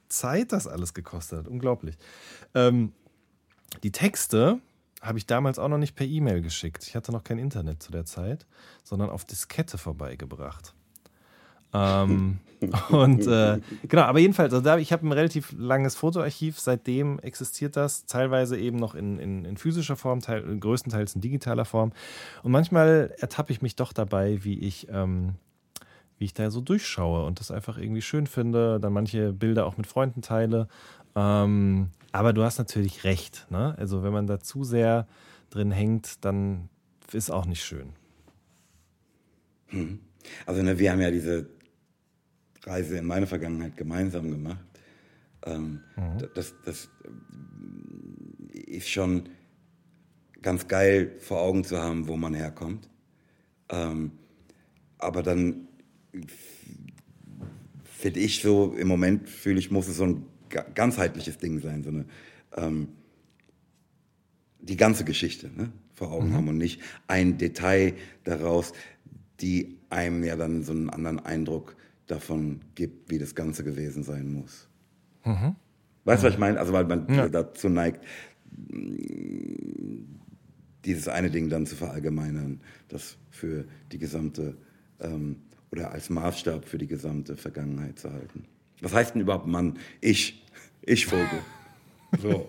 Zeit das alles gekostet hat. Unglaublich. Ähm, die Texte habe ich damals auch noch nicht per E-Mail geschickt. Ich hatte noch kein Internet zu der Zeit, sondern auf Diskette vorbeigebracht. Ähm, und äh, genau, aber jedenfalls, also da, ich habe ein relativ langes Fotoarchiv, seitdem existiert das, teilweise eben noch in, in, in physischer Form, teil, größtenteils in digitaler Form. Und manchmal ertappe ich mich doch dabei, wie ich, ähm, wie ich da so durchschaue und das einfach irgendwie schön finde, dann manche Bilder auch mit Freunden teile. Ähm, aber du hast natürlich recht, ne? Also wenn man da zu sehr drin hängt, dann ist auch nicht schön. Hm. Also ne, wir haben ja diese Reise in meine Vergangenheit gemeinsam gemacht. Ähm, mhm. Das, das ist schon ganz geil vor Augen zu haben, wo man herkommt. Ähm, aber dann finde ich so, im Moment fühle ich, muss es so ein ganzheitliches Ding sein, so eine, ähm, die ganze Geschichte ne, vor Augen mhm. haben und nicht ein Detail daraus, die einem ja dann so einen anderen Eindruck davon gibt, wie das Ganze gewesen sein muss. Mhm. Weißt du, was ich meine? Also, weil man ja. dazu neigt, dieses eine Ding dann zu verallgemeinern, das für die gesamte ähm, oder als Maßstab für die gesamte Vergangenheit zu halten. Was heißt denn überhaupt Mann? Ich. Ich Vogel. So.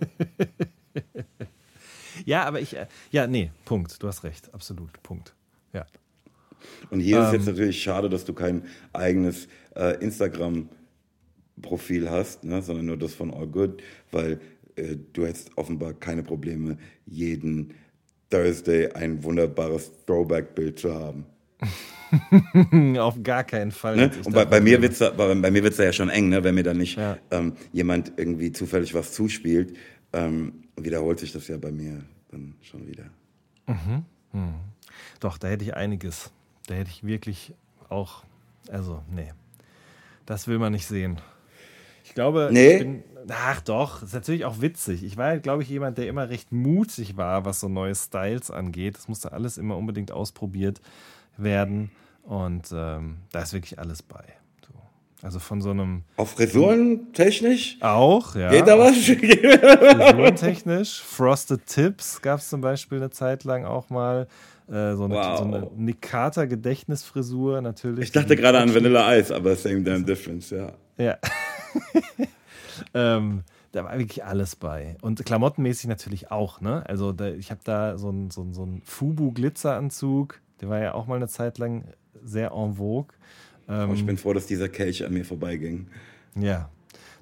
ja, aber ich, äh, ja, nee, Punkt. Du hast recht, absolut, Punkt. Ja. Und hier ähm, ist jetzt natürlich schade, dass du kein eigenes äh, Instagram-Profil hast, ne, sondern nur das von All Good, weil äh, du hättest offenbar keine Probleme, jeden Thursday ein wunderbares Throwback-Bild zu haben. Auf gar keinen Fall. Ne? Und bei, bei mir wird's da, bei, bei mir wird's da ja schon eng, ne? wenn mir dann nicht ja. ähm, jemand irgendwie zufällig was zuspielt, ähm, wiederholt sich das ja bei mir dann schon wieder. Mhm. Mhm. Doch, da hätte ich einiges. Da hätte ich wirklich auch, also nee, das will man nicht sehen. Ich glaube, nee. ich bin, ach doch, ist natürlich auch witzig. Ich war, glaube ich, jemand, der immer recht mutig war, was so neue Styles angeht. Das musste alles immer unbedingt ausprobiert werden. Und ähm, da ist wirklich alles bei. So. Also von so einem. Auf Frisuren technisch? Auch, ja. Geht da was? Frisuren technisch. Frosted Tips gab es zum Beispiel eine Zeit lang auch mal. Äh, so eine, Wow. so eine Nick Carter Gedächtnisfrisur natürlich. Ich dachte gerade an Vanilla Ice, aber same damn difference, ja. Ja. ähm, da war wirklich alles bei. Und klamottenmäßig natürlich auch, ne? Also da, ich habe da so einen so so ein Fubu-Glitzeranzug, der war ja auch mal eine Zeit lang sehr en vogue. Ähm, Aber ich bin froh, dass dieser Kelch an mir vorbeiging. ja.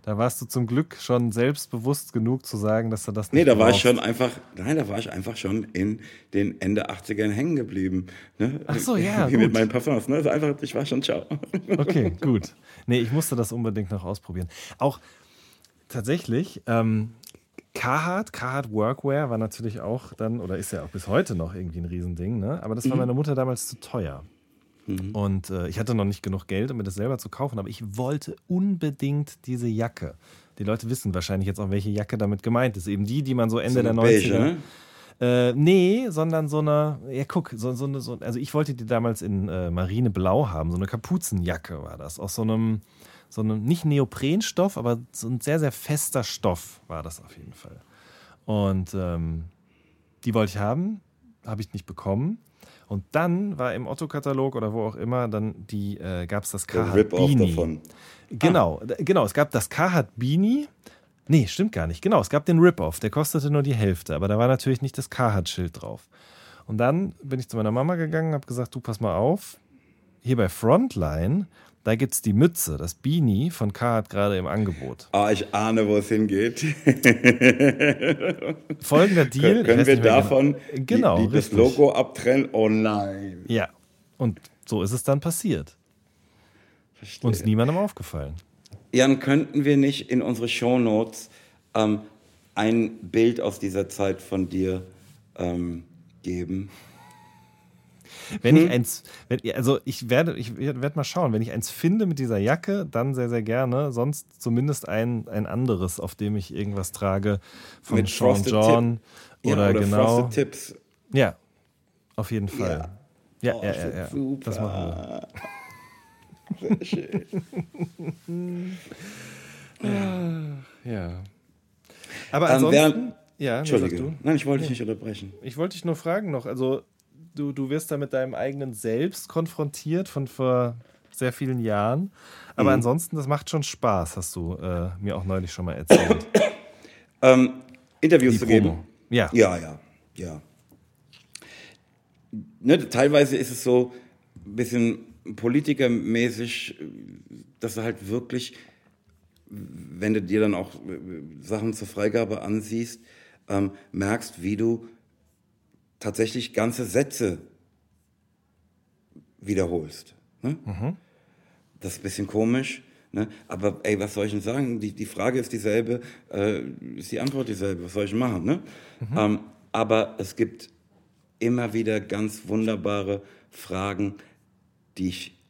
Da warst du zum Glück schon selbstbewusst genug zu sagen, dass du das nicht Nee, da war ich schon einfach, nein, da war ich einfach schon in den Ende 80ern hängen geblieben. Ne? Ach so, ja, Wie mit meinen Parfums, ne? Also einfach, ich war schon ciao. Okay, gut. Nee, ich musste das unbedingt noch ausprobieren. Auch tatsächlich, ähm, Carhartt, Carhartt Workwear war natürlich auch dann, oder ist ja auch bis heute noch irgendwie ein Riesending, ne? aber das war meiner Mutter damals zu teuer. Und äh, ich hatte noch nicht genug Geld, um mir das selber zu kaufen, aber ich wollte unbedingt diese Jacke. Die Leute wissen wahrscheinlich jetzt auch, welche Jacke damit gemeint ist. Eben die, die man so Ende So der eine 90er. beige, ne? Äh, nee, sondern so eine, ja guck, so, so eine, so, also ich wollte die damals in äh, Marineblau haben, so eine Kapuzenjacke war das, aus so einem, so einem, nicht Neoprenstoff, aber so ein sehr, sehr fester Stoff war das auf jeden Fall. Und ähm, die wollte ich haben, habe ich nicht bekommen. Und dann war im Otto-Katalog oder wo auch immer, dann die, äh, gab es das Beanie. davon. Genau, d- genau. Es gab das Carhartt Beanie. Nee, stimmt gar nicht. Genau, es gab den Rip-Off. Der kostete nur die Hälfte, aber da war natürlich nicht das Carhartt-Schild drauf. Und dann bin ich zu meiner Mama gegangen, habe gesagt, du pass mal auf, hier bei Frontline, da gibt es die Mütze, das Beanie von Carhartt gerade im Angebot. Ah, ich ahne, wo es hingeht. Folgender Deal. ich Können wir davon genau, die, die, das. Logo abtrennen? Oh nein. Ja, und so ist es dann passiert. Verstehe. Uns niemandem aufgefallen. Jan, könnten wir nicht in unsere Shownotes ähm, ein Bild aus dieser Zeit von dir ähm, geben? Wenn Hm? ich eins, wenn, also ich werde, ich werde mal schauen, wenn ich eins finde mit dieser Jacke, dann sehr, sehr gerne. Sonst zumindest ein, ein anderes, auf dem ich irgendwas trage von Mit Sean Frosted John Ja, oder, oder genau. Frosted Tips. Ja, auf jeden Fall. Ja, Oh, ja, das ja, wird ja. super. Das machen Sehr schön. wir. Ja. Aber Ähm, ansonsten, während- ja, Entschuldige. du. Nein, ich wollte dich nicht unterbrechen. Ich wollte dich nur fragen noch, also du, du wirst da mit deinem eigenen Selbst konfrontiert von vor sehr vielen Jahren. Aber Mhm. ansonsten, das macht schon Spaß, hast du äh, mir auch neulich schon mal erzählt. Ähm, Interviews Die zu Promo. geben. Ja. Ja, ja, ja. Ne, teilweise ist es so ein bisschen politikermäßig, dass du halt wirklich, wenn du dir dann auch äh, Sachen zur Freigabe ansiehst, ähm, merkst, wie du tatsächlich ganze Sätze wiederholst. Ne? Das ist ein bisschen komisch. Ne? Aber ey, was soll ich denn sagen? Die, die Frage ist dieselbe, äh, ist die Antwort dieselbe. Was soll ich machen? Ne? Ähm, aber es gibt immer wieder ganz wunderbare Fragen, die ich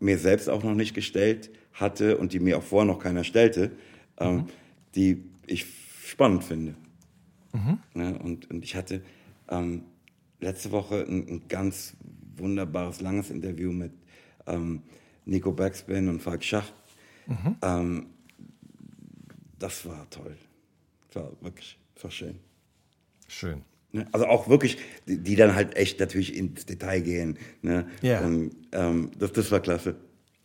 mir selbst auch noch nicht gestellt hatte und die mir auch vorher noch keiner stellte, ähm, die ich spannend finde. Ne? Und, und ich hatte ähm, letzte Woche ein, ein ganz wunderbares, langes Interview mit ähm, Nico Backspin und Falk Schach. Ähm, das war toll. Das war wirklich, das war schön. Schön. Ne? Also auch wirklich, die, die dann halt echt natürlich ins Detail gehen. Ne? Ja. Und, ähm, das, das war klasse.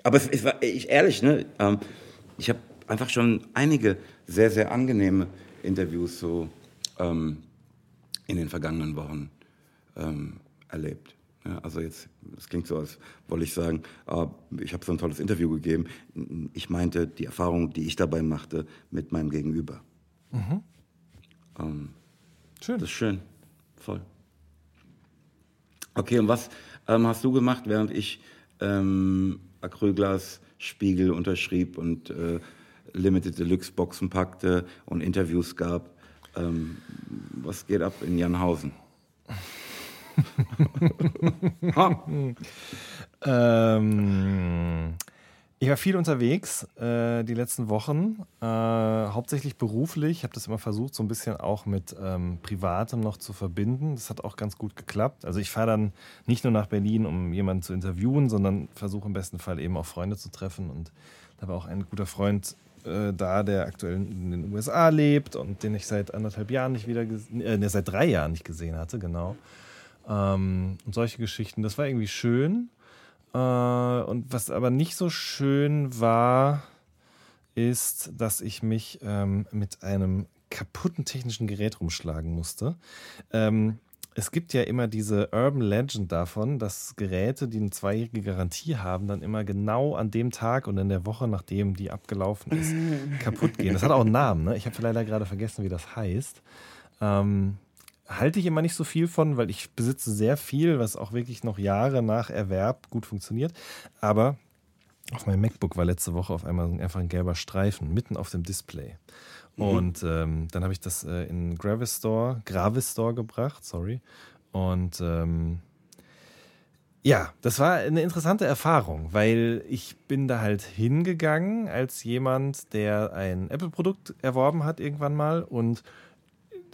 Aber es, es war, ich ehrlich, ne? Ähm, ich habe einfach schon einige sehr, sehr angenehme Interviews so ähm, in den vergangenen Wochen ähm, erlebt. Ja, also jetzt, es klingt so, als wollte ich sagen, ah, ich habe so ein tolles Interview gegeben. Ich meinte die Erfahrung, die ich dabei machte mit meinem Gegenüber. Ähm, Schön. das ist schön. Voll. Okay, und was ähm, hast du gemacht, während ich ähm, Acrylglas Spiegel unterschrieb und äh, Limited Deluxe Boxen packte und Interviews gab? Ähm, was geht ab in Janhausen? ähm, ich war viel unterwegs äh, die letzten Wochen, äh, hauptsächlich beruflich. Ich habe das immer versucht, so ein bisschen auch mit ähm, Privatem noch zu verbinden. Das hat auch ganz gut geklappt. Also ich fahre dann nicht nur nach Berlin, um jemanden zu interviewen, sondern versuche im besten Fall eben auch Freunde zu treffen. Und da war auch ein guter Freund äh, da, der aktuell in den USA lebt und den ich seit anderthalb Jahren nicht wieder, äh, seit drei Jahren nicht gesehen hatte, genau. Ähm, und solche Geschichten. Das war irgendwie schön. Äh, und was aber nicht so schön war, ist, dass ich mich ähm, mit einem kaputten technischen Gerät rumschlagen musste. Ähm, es gibt ja immer diese Urban Legend davon, dass Geräte, die eine zweijährige Garantie haben, dann immer genau an dem Tag und in der Woche, nachdem die abgelaufen ist, kaputt gehen. Das hat auch einen Namen, ne? Ich habe leider gerade vergessen, wie das heißt. Ähm, halte ich immer nicht so viel von, weil ich besitze sehr viel, was auch wirklich noch Jahre nach Erwerb gut funktioniert. Aber auf meinem MacBook war letzte Woche auf einmal einfach ein gelber Streifen mitten auf dem Display. Mhm. Und ähm, dann habe ich das äh, in Gravistore, Gravistore gebracht, sorry. Und ähm, ja, das war eine interessante Erfahrung, weil ich bin da halt hingegangen als jemand, der ein Apple-Produkt erworben hat irgendwann mal und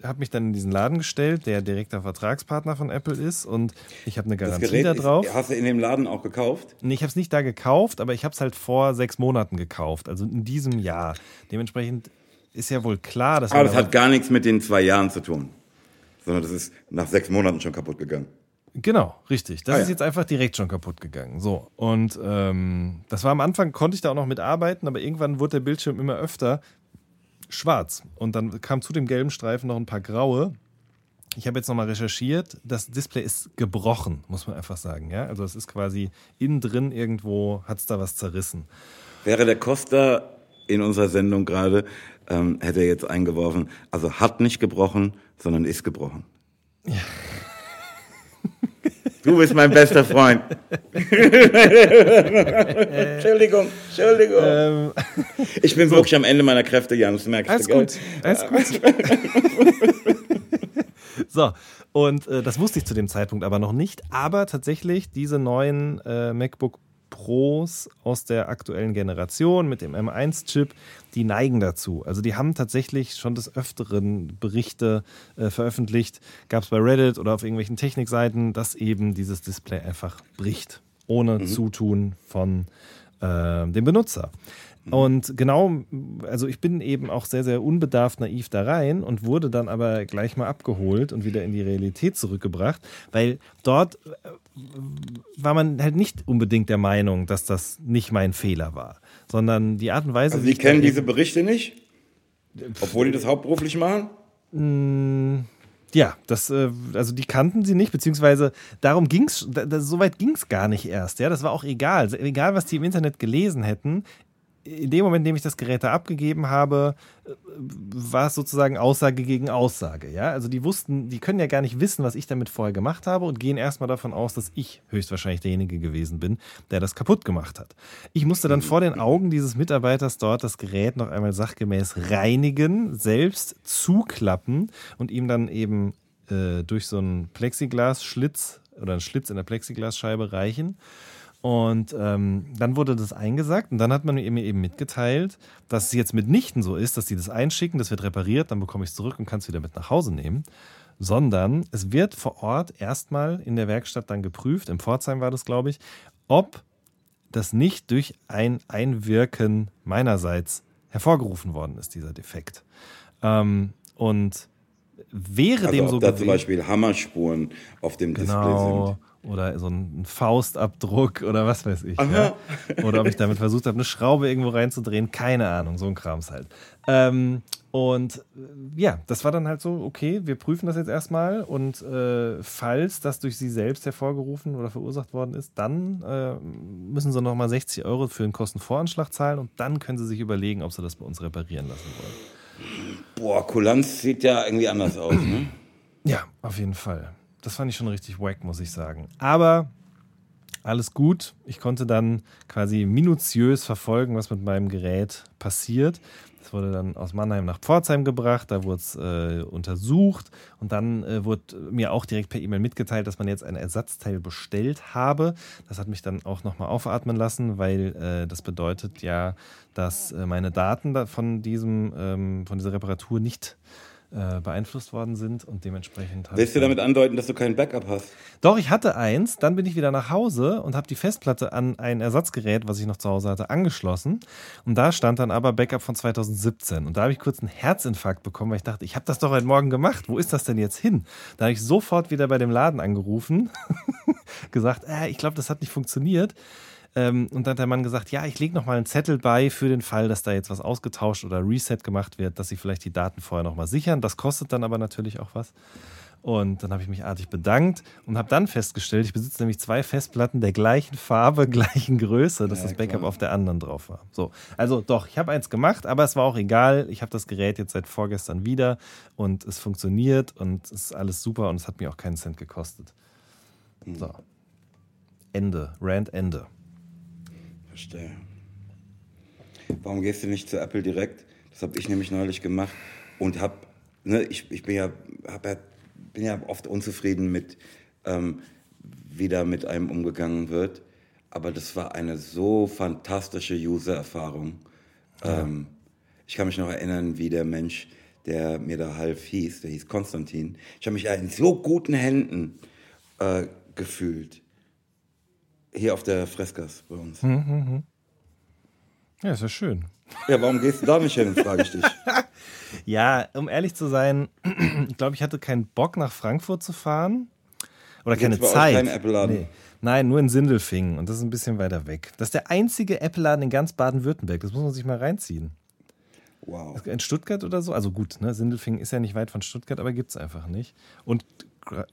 habe mich dann in diesen Laden gestellt, der direkter Vertragspartner von Apple ist und ich habe eine Garantie da drauf. hast du in dem Laden auch gekauft? Nee, ich habe es nicht da gekauft, aber ich habe es halt vor sechs Monaten gekauft, also in diesem Jahr. Dementsprechend ist ja wohl klar, dass. Aber das hat gar nichts mit den zwei Jahren zu tun, sondern das ist nach sechs Monaten schon kaputt gegangen. Genau, richtig. Das ah, ist ja. jetzt einfach direkt schon kaputt gegangen. So. Und ähm, das war am Anfang, konnte ich da auch noch mitarbeiten, aber irgendwann wurde der Bildschirm immer öfter schwarz. Und dann kam zu dem gelben Streifen noch ein paar graue. Ich habe jetzt nochmal recherchiert. Das Display ist gebrochen, muss man einfach sagen. Ja? Also es ist quasi innen drin irgendwo, hat es da was zerrissen. Wäre der Costa in unserer Sendung gerade, ähm, hätte er jetzt eingeworfen, also hat nicht gebrochen, sondern ist gebrochen. Ja. Du bist mein bester Freund. Entschuldigung, Entschuldigung. Ähm, ich bin so. wirklich am Ende meiner Kräfte, Jan, das merkst Alles du. Gut. Alles gut. so, und äh, das wusste ich zu dem Zeitpunkt aber noch nicht. Aber tatsächlich, diese neuen äh, MacBook Pros aus der aktuellen Generation mit dem M1-Chip, die neigen dazu. Also die haben tatsächlich schon des Öfteren Berichte äh, veröffentlicht, gab es bei Reddit oder auf irgendwelchen Technikseiten, dass eben dieses Display einfach bricht, ohne mhm. Zutun von äh, dem Benutzer. Mhm. Und genau, also ich bin eben auch sehr, sehr unbedarft naiv da rein und wurde dann aber gleich mal abgeholt und wieder in die Realität zurückgebracht, weil dort äh, war man halt nicht unbedingt der Meinung, dass das nicht mein Fehler war, sondern die Art und Weise. Also Sie kennen diese Berichte nicht? Obwohl die das hauptberuflich machen? Mm, ja, das, äh, also die kannten sie nicht, beziehungsweise darum ging es, so weit ging es gar nicht erst. Ja, das war auch egal. Egal, was die im Internet gelesen hätten in dem Moment, in dem ich das Gerät da abgegeben habe, äh, war es sozusagen Aussage gegen Aussage. Ja? Also die wussten, die können ja gar nicht wissen, was ich damit vorher gemacht habe und gehen erstmal davon aus, dass ich höchstwahrscheinlich derjenige gewesen bin, der das kaputt gemacht hat. Ich musste dann vor den Augen dieses Mitarbeiters dort das Gerät noch einmal sachgemäß reinigen, selbst zuklappen und ihm dann eben äh, durch so einen Plexiglasschlitz oder einen Schlitz in der Plexiglasscheibe reichen. Und ähm, dann wurde das eingesagt und dann hat man mir eben mitgeteilt, dass es jetzt mitnichten so ist, dass die das einschicken, das wird repariert, dann bekomme ich es zurück und kann es wieder mit nach Hause nehmen, sondern es wird vor Ort erstmal in der Werkstatt dann geprüft, im Pforzheim war das, glaube ich, ob das nicht durch ein Einwirken meinerseits hervorgerufen worden ist, dieser Defekt. Ähm, und wäre also dem ob so da gewesen, zum Beispiel Hammerspuren auf dem genau, Display sind oder so ein Faustabdruck oder was weiß ich. Ja? Oder ob ich damit versucht habe, eine Schraube irgendwo reinzudrehen, keine Ahnung, so ein Krams halt. Ähm, und äh, ja, das war dann halt so, okay, wir prüfen das jetzt erstmal und äh, falls das durch sie selbst hervorgerufen oder verursacht worden ist, dann äh, müssen sie nochmal 60 Euro für einen Kostenvoranschlag zahlen und dann können sie sich überlegen, ob sie das bei uns reparieren lassen wollen. Boah, Kulanz sieht ja irgendwie anders aus, ne? Ja, auf jeden Fall. Das fand ich schon richtig wack, muss ich sagen. Aber alles gut. Ich konnte dann quasi minutiös verfolgen, was mit meinem Gerät passiert. Es wurde dann aus Mannheim nach Pforzheim gebracht, da wurde es äh, untersucht und dann äh, wurde mir auch direkt per E-Mail mitgeteilt, dass man jetzt ein Ersatzteil bestellt habe. Das hat mich dann auch nochmal aufatmen lassen, weil äh, das bedeutet ja, dass äh, meine Daten von, diesem, ähm, von dieser Reparatur nicht äh, beeinflusst worden sind und dementsprechend. Willst du damit andeuten, dass du kein Backup hast? Doch, ich hatte eins, dann bin ich wieder nach Hause und habe die Festplatte an ein Ersatzgerät, was ich noch zu Hause hatte, angeschlossen. Und da stand dann aber Backup von 2017. Und da habe ich kurz einen Herzinfarkt bekommen, weil ich dachte, ich habe das doch heute Morgen gemacht. Wo ist das denn jetzt hin? Da habe ich sofort wieder bei dem Laden angerufen, gesagt, äh, ich glaube, das hat nicht funktioniert. Ähm, und dann hat der Mann gesagt, ja, ich lege noch mal einen Zettel bei für den Fall, dass da jetzt was ausgetauscht oder Reset gemacht wird, dass sie vielleicht die Daten vorher noch mal sichern. Das kostet dann aber natürlich auch was. Und dann habe ich mich artig bedankt und habe dann festgestellt, ich besitze nämlich zwei Festplatten der gleichen Farbe, gleichen Größe, dass ja, das Backup klar. auf der anderen drauf war. So, also doch, ich habe eins gemacht, aber es war auch egal. Ich habe das Gerät jetzt seit vorgestern wieder und es funktioniert und es ist alles super und es hat mir auch keinen Cent gekostet. Hm. So. Ende. Rand Ende. Verstehe. Warum gehst du nicht zu Apple direkt? Das habe ich nämlich neulich gemacht und habe, ne, ich, ich bin ja, hab ja, bin ja oft unzufrieden mit, ähm, wie da mit einem umgegangen wird. Aber das war eine so fantastische User-Erfahrung. Ja. Ähm, ich kann mich noch erinnern, wie der Mensch, der mir da half hieß, der hieß Konstantin. Ich habe mich in so guten Händen äh, gefühlt. Hier auf der Freskas bei uns. Mhm, mhm. Ja, ist ja schön. Ja, warum gehst du da nicht hin, frage ich dich. ja, um ehrlich zu sein, ich glaube, ich hatte keinen Bock, nach Frankfurt zu fahren. Oder keine Zeit. Nee. Nein, nur in Sindelfingen und das ist ein bisschen weiter weg. Das ist der einzige Apple-Laden in ganz Baden-Württemberg. Das muss man sich mal reinziehen. Wow. In Stuttgart oder so? Also gut, ne? Sindelfingen ist ja nicht weit von Stuttgart, aber gibt es einfach nicht. Und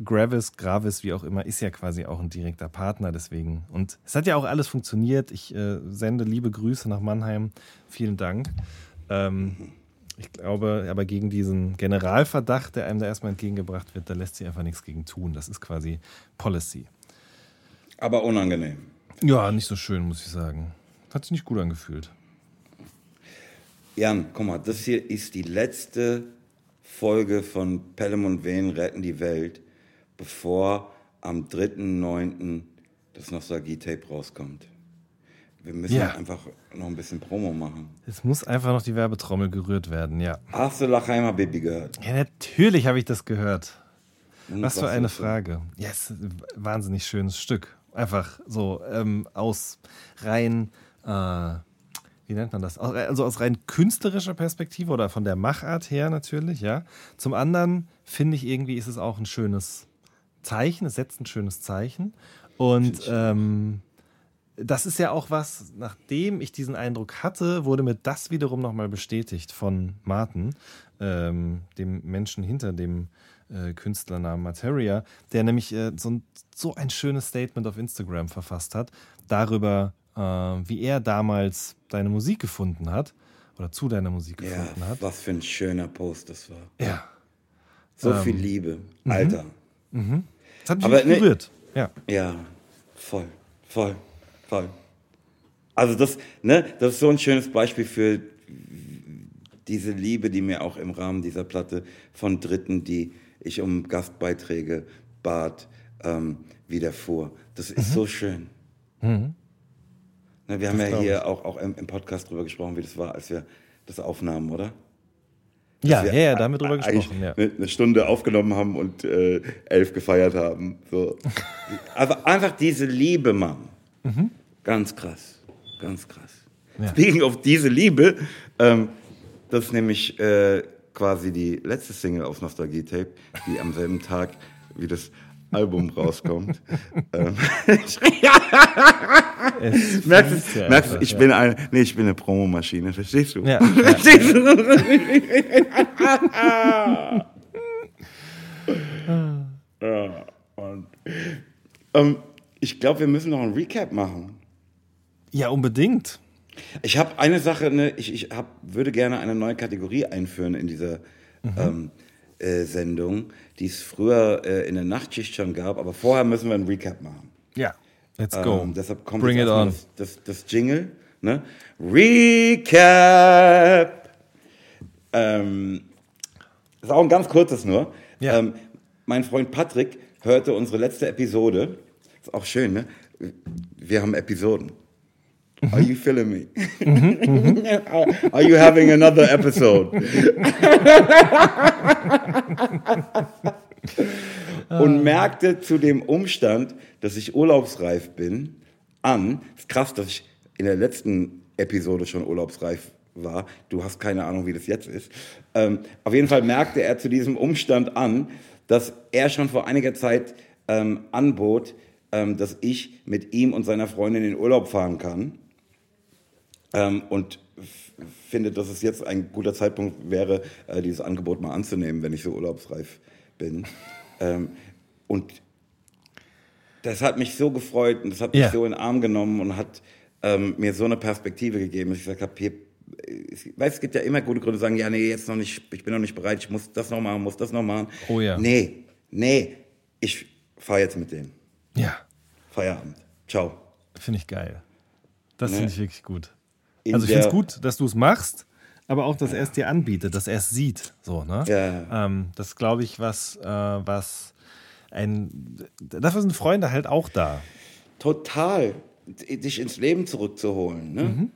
Gravis, Gravis, wie auch immer, ist ja quasi auch ein direkter Partner, deswegen. Und es hat ja auch alles funktioniert. Ich äh, sende liebe Grüße nach Mannheim. Vielen Dank. Ähm, ich glaube, aber gegen diesen Generalverdacht, der einem da erstmal entgegengebracht wird, da lässt sich einfach nichts gegen tun. Das ist quasi Policy. Aber unangenehm. Ja, nicht so schön, muss ich sagen. Hat sich nicht gut angefühlt. Jan, guck mal, das hier ist die letzte Folge von Pelham und Wehen retten die Welt, bevor am 3.9. das Nostalgie-Tape rauskommt. Wir müssen ja. einfach noch ein bisschen Promo machen. Es muss einfach noch die Werbetrommel gerührt werden, ja. Hast du Lachheimer Baby gehört? Ja, natürlich habe ich das gehört. Und was, für eine Frage. Ja, yes, wahnsinnig schönes Stück. Einfach so ähm, aus rein äh, wie nennt man das? Also aus rein künstlerischer Perspektive oder von der Machart her natürlich, ja. Zum anderen finde ich irgendwie ist es auch ein schönes Zeichen, es setzt ein schönes Zeichen. Und ähm, das ist ja auch was, nachdem ich diesen Eindruck hatte, wurde mir das wiederum nochmal bestätigt von Martin, ähm, dem Menschen hinter dem äh, Künstlernamen Materia, der nämlich äh, so, ein, so ein schönes Statement auf Instagram verfasst hat, darüber, äh, wie er damals deine Musik gefunden hat oder zu deiner Musik ja, gefunden hat. Was für ein schöner Post das war. Ja. So ähm, viel Liebe. Mhm. Alter. Mhm. Das hat mich Aber, ne, berührt. Ja. ja, voll, voll, voll. Also das, ne, das ist so ein schönes Beispiel für diese Liebe, die mir auch im Rahmen dieser Platte von Dritten, die ich um Gastbeiträge bat, ähm, widerfuhr. Das ist mhm. so schön. Mhm. Na, wir das haben ja hier auch, auch im, im, Podcast drüber gesprochen, wie das war, als wir das aufnahmen, oder? Ja, ja, ja, da haben wir drüber gesprochen. Ja. Eine Stunde aufgenommen haben und äh, elf gefeiert haben. So. Aber einfach diese Liebe, Mann. Mhm. Ganz krass. Ganz krass. Ja. Speaking of diese Liebe, ähm, das ist nämlich äh, quasi die letzte Single auf Nostalgie Tape, die am selben Tag wie das Album rauskommt. ähm, merkst du, ja merkst du, ich ja. bin eine, nee, ich bin eine Promomaschine, verstehst du? Ja, verstehst du? ähm, ich glaube, wir müssen noch ein Recap machen. Ja, unbedingt. Ich habe eine Sache, ne, ich, ich hab, würde gerne eine neue Kategorie einführen in dieser, mhm. ähm, äh, Sendung, die es früher äh, in der Nachtschicht schon gab, aber vorher müssen wir einen Recap machen. Ja, let's go. Ähm, deshalb kommt Bring it on. Das, das, das Jingle. Ne? Recap! Ähm, ist auch ein ganz kurzes nur. Ja. Ähm, mein Freund Patrick hörte unsere letzte Episode. Ist auch schön, ne? Wir haben Episoden. Are you feeling me? Are you having another episode? und merkte zu dem Umstand, dass ich urlaubsreif bin, an. Ist krass, dass ich in der letzten Episode schon urlaubsreif war. Du hast keine Ahnung, wie das jetzt ist. Ähm, auf jeden Fall merkte er zu diesem Umstand an, dass er schon vor einiger Zeit ähm, anbot, ähm, dass ich mit ihm und seiner Freundin in Urlaub fahren kann. Ähm, und finde, dass es jetzt ein guter Zeitpunkt wäre, äh, dieses Angebot mal anzunehmen, wenn ich so urlaubsreif bin. ähm, und das hat mich so gefreut und das hat mich Ja. so in den Arm genommen und hat ähm, mir so eine Perspektive gegeben, dass ich gesagt habe, hier, ich weiß, es gibt ja immer gute Gründe, sagen, ja, nee, jetzt noch nicht, ich bin noch nicht bereit, ich muss das noch machen, muss das noch machen. Oh ja. Nee, nee, ich fahre jetzt mit denen. Ja, Feierabend. Ciao. finde ich geil. Das Ne? finde ich wirklich gut. Also ich finde es gut, dass du es machst, aber auch, dass er es dir anbietet, dass er es sieht. So, ne? Ja. Ähm, das glaube ich, was, äh, was ein. Dafür sind Freunde halt auch da. Total. Dich ins Leben zurückzuholen. Ne? Mhm.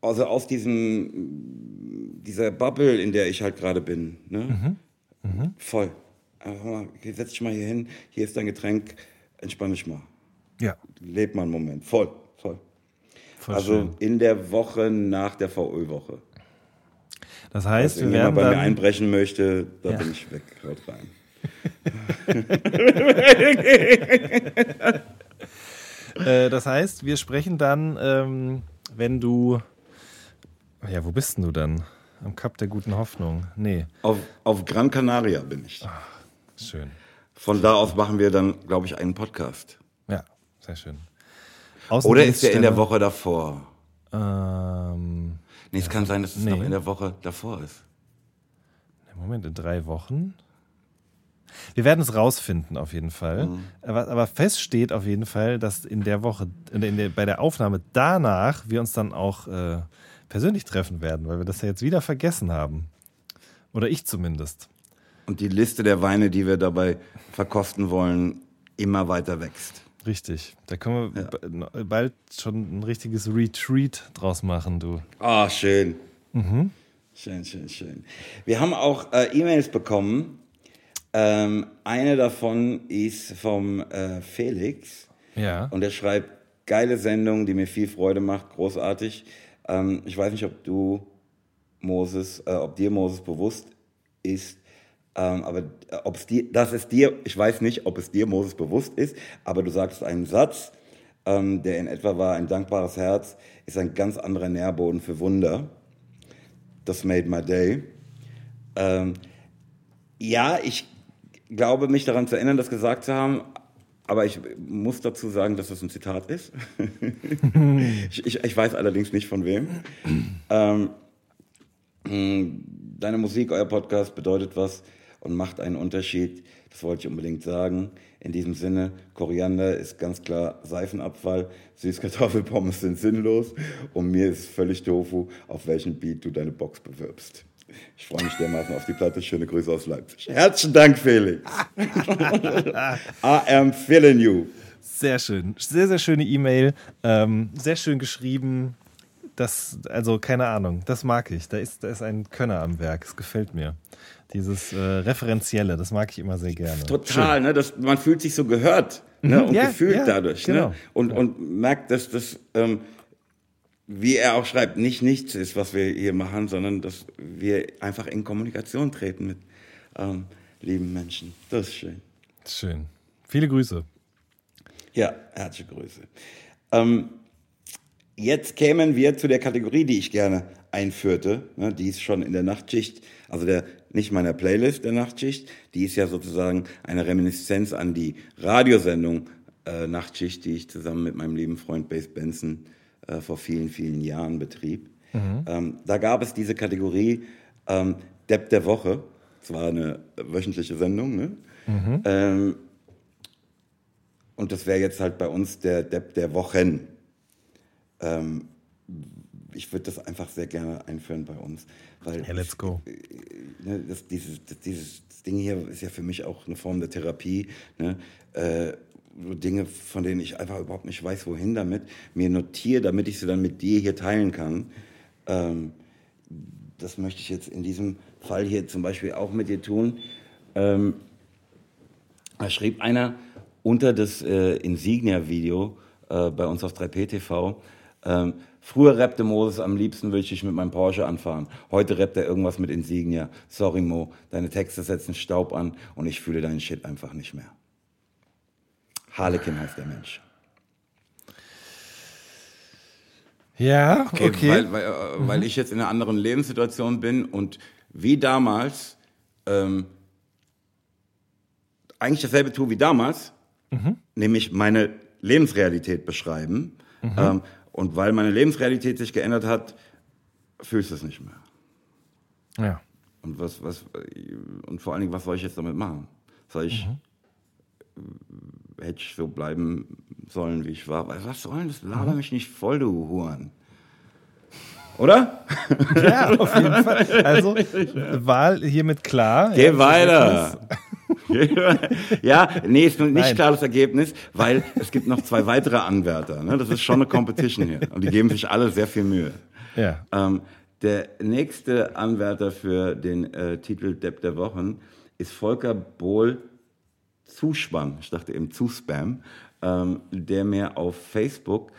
Also aus diesem, dieser Bubble, in der ich halt gerade bin. Ne? Mhm. Voll. Einfach mal, setz dich mal hier hin, hier ist dein Getränk, entspann dich mal. Ja, Leb mal einen Moment. Voll, voll. also schön. in der Woche nach der VÖ-Woche. Das Falls heißt, wir irgendjemand werden bei mir dann. einbrechen möchte, da Ja. bin ich weg. Haut rein. Äh, das heißt, wir sprechen dann, ähm, wenn du. Ja, wo bist denn du dann? Am Kap der guten Hoffnung. Nee, Auf, auf Gran Canaria bin ich. schön. Von da aus machen wir dann, glaube ich, einen Podcast. Ja, sehr schön. Oder ist der in der Woche davor? Ähm, Nee, es kann sein, dass es Nee. noch in der Woche davor ist. Moment, in drei Wochen? Wir werden es rausfinden, auf jeden Fall. Mhm. Aber, aber fest steht auf jeden Fall, dass in der Woche, in der, bei der Aufnahme danach wir uns dann auch äh, persönlich treffen werden, weil wir das ja jetzt wieder vergessen haben. Oder ich zumindest. Und die Liste der Weine, die wir dabei verkosten wollen, immer weiter wächst. Richtig. Da können wir b- bald schon ein richtiges Retreat draus machen, du. Ah, schön. Mhm. Schön, schön, schön. Wir haben auch äh, E-Mails bekommen. Ähm, eine davon ist vom äh, Felix. Ja. Und er schreibt, geile Sendung, die mir viel Freude macht, großartig. Ähm, ich weiß nicht, ob du, Moses, äh, ob dir Moses bewusst ist, ähm, aber äh, ob es dir, das ist dir, ich weiß nicht, ob es dir, Moses, bewusst ist, aber du sagst einen Satz, ähm, der in etwa war, ein dankbares Herz ist ein ganz anderer Nährboden für Wunder. Das made my day. Ähm, ja, ich glaube, mich daran zu erinnern, das gesagt zu haben, aber ich muss dazu sagen, dass das ein Zitat ist. ich, ich, ich weiß allerdings nicht von wem. ähm, mh, deine Musik, euer Podcast bedeutet was und macht einen Unterschied. Das wollte ich unbedingt sagen. In diesem Sinne, Koriander ist ganz klar Seifenabfall, Süßkartoffelpommes sind sinnlos und mir ist völlig Tofu, auf welchen Beat du deine Box bewirbst. Ich freue mich dermaßen auf die Platte. Schöne Grüße aus Leipzig. Herzlichen Dank, Felix. I am feeling you. Sehr schön. Sehr, sehr schöne E-Mail. Ähm, sehr schön geschrieben. Das, also keine Ahnung, das mag ich. Da ist, da ist ein Könner am Werk. Es gefällt mir. Dieses äh, Referenzielle, das mag ich immer sehr gerne. Total, ne? Das, man fühlt sich so gehört ne? und Ja, gefühlt ja, dadurch. genau. Ne? Und, und merkt, dass das, ähm, wie er auch schreibt, nicht nichts ist, was wir hier machen, sondern dass wir einfach in Kommunikation treten mit ähm, lieben Menschen. Das ist schön. Schön. Viele Grüße. Ja, herzliche Grüße. Ähm, jetzt kämen wir zu der Kategorie, die ich gerne einführte. Ne, die ist schon in der Nachtschicht, also der, nicht meiner Playlist der Nachtschicht. Die ist ja sozusagen eine Reminiszenz an die Radiosendung äh, Nachtschicht, die ich zusammen mit meinem lieben Freund Base Benson äh, vor vielen, vielen Jahren betrieb. Ähm, da gab es diese Kategorie ähm, Depp der Woche. Es war eine wöchentliche Sendung, ne? Mhm. Ähm, und das wäre jetzt halt bei uns der Depp der Wochen. Ähm, ich würde das einfach sehr gerne einführen bei uns. Weil ja, let's go. Ne, das, dieses, das, dieses Ding hier ist ja für mich auch eine Form der Therapie. Ne? Äh, Dinge, von denen ich einfach überhaupt nicht weiß, wohin damit, mir notiere, damit ich sie dann mit dir hier teilen kann. Ähm, das möchte ich jetzt in diesem Fall hier zum Beispiel auch mit dir tun. Ähm, da schrieb einer unter das äh, Insignia-Video äh, bei uns auf 3PTV, ähm, früher rappte Moses, am liebsten würde ich mit meinem Porsche anfahren. Heute rappt er irgendwas mit Insignia. Sorry Mo, deine Texte setzen Staub an und ich fühle deinen Shit einfach nicht mehr. Harlekin heißt der Mensch. Ja, okay. okay. Weil, weil, äh, mhm. weil ich jetzt in einer anderen Lebenssituation bin und wie damals ähm, eigentlich dasselbe tue wie damals, mhm. nämlich meine Lebensrealität beschreiben. Mhm. Ähm, und weil meine Lebensrealität sich geändert hat, fühlst du es nicht mehr. Ja. Und, was, was, und vor allen Dingen, was soll ich jetzt damit machen? Soll ich, mhm. hätte ich so bleiben sollen, wie ich war? Was soll das? Laber mhm. mich nicht voll, du Huren. Oder? Ja, auf jeden Fall. Also, Wahl hiermit klar. Geh ja, weiter. ja, nee, ist nicht Nein. klar das Ergebnis, weil es gibt noch zwei weitere Anwärter. Ne? Das ist schon eine Competition hier. Und die geben sich alle sehr viel Mühe. Ja. Ähm, der nächste Anwärter für den äh, Titel Depp der Wochen ist Volker Bohl Zuspann, ich dachte eben Zuspam, ähm, der mir auf Facebook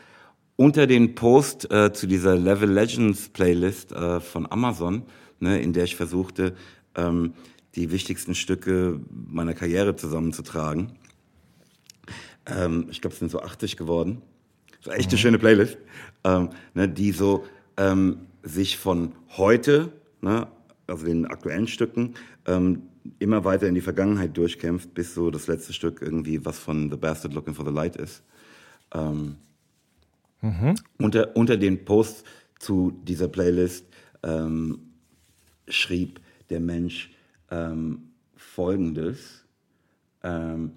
unter den Post äh, zu dieser Level Legends Playlist äh, von Amazon, ne, in der ich versuchte, ähm, die wichtigsten Stücke meiner Karriere zusammenzutragen. Ähm, ich glaube, es sind so 80 geworden. So echt eine mhm. schöne Playlist, ähm, ne, die so ähm, sich von heute, ne, also den aktuellen Stücken, ähm, immer weiter in die Vergangenheit durchkämpft, bis so das letzte Stück irgendwie was von The Bastard Looking for the Light ist. Ähm, mhm. unter, unter den Posts zu dieser Playlist ähm, schrieb der Mensch, ähm, folgendes. Ähm,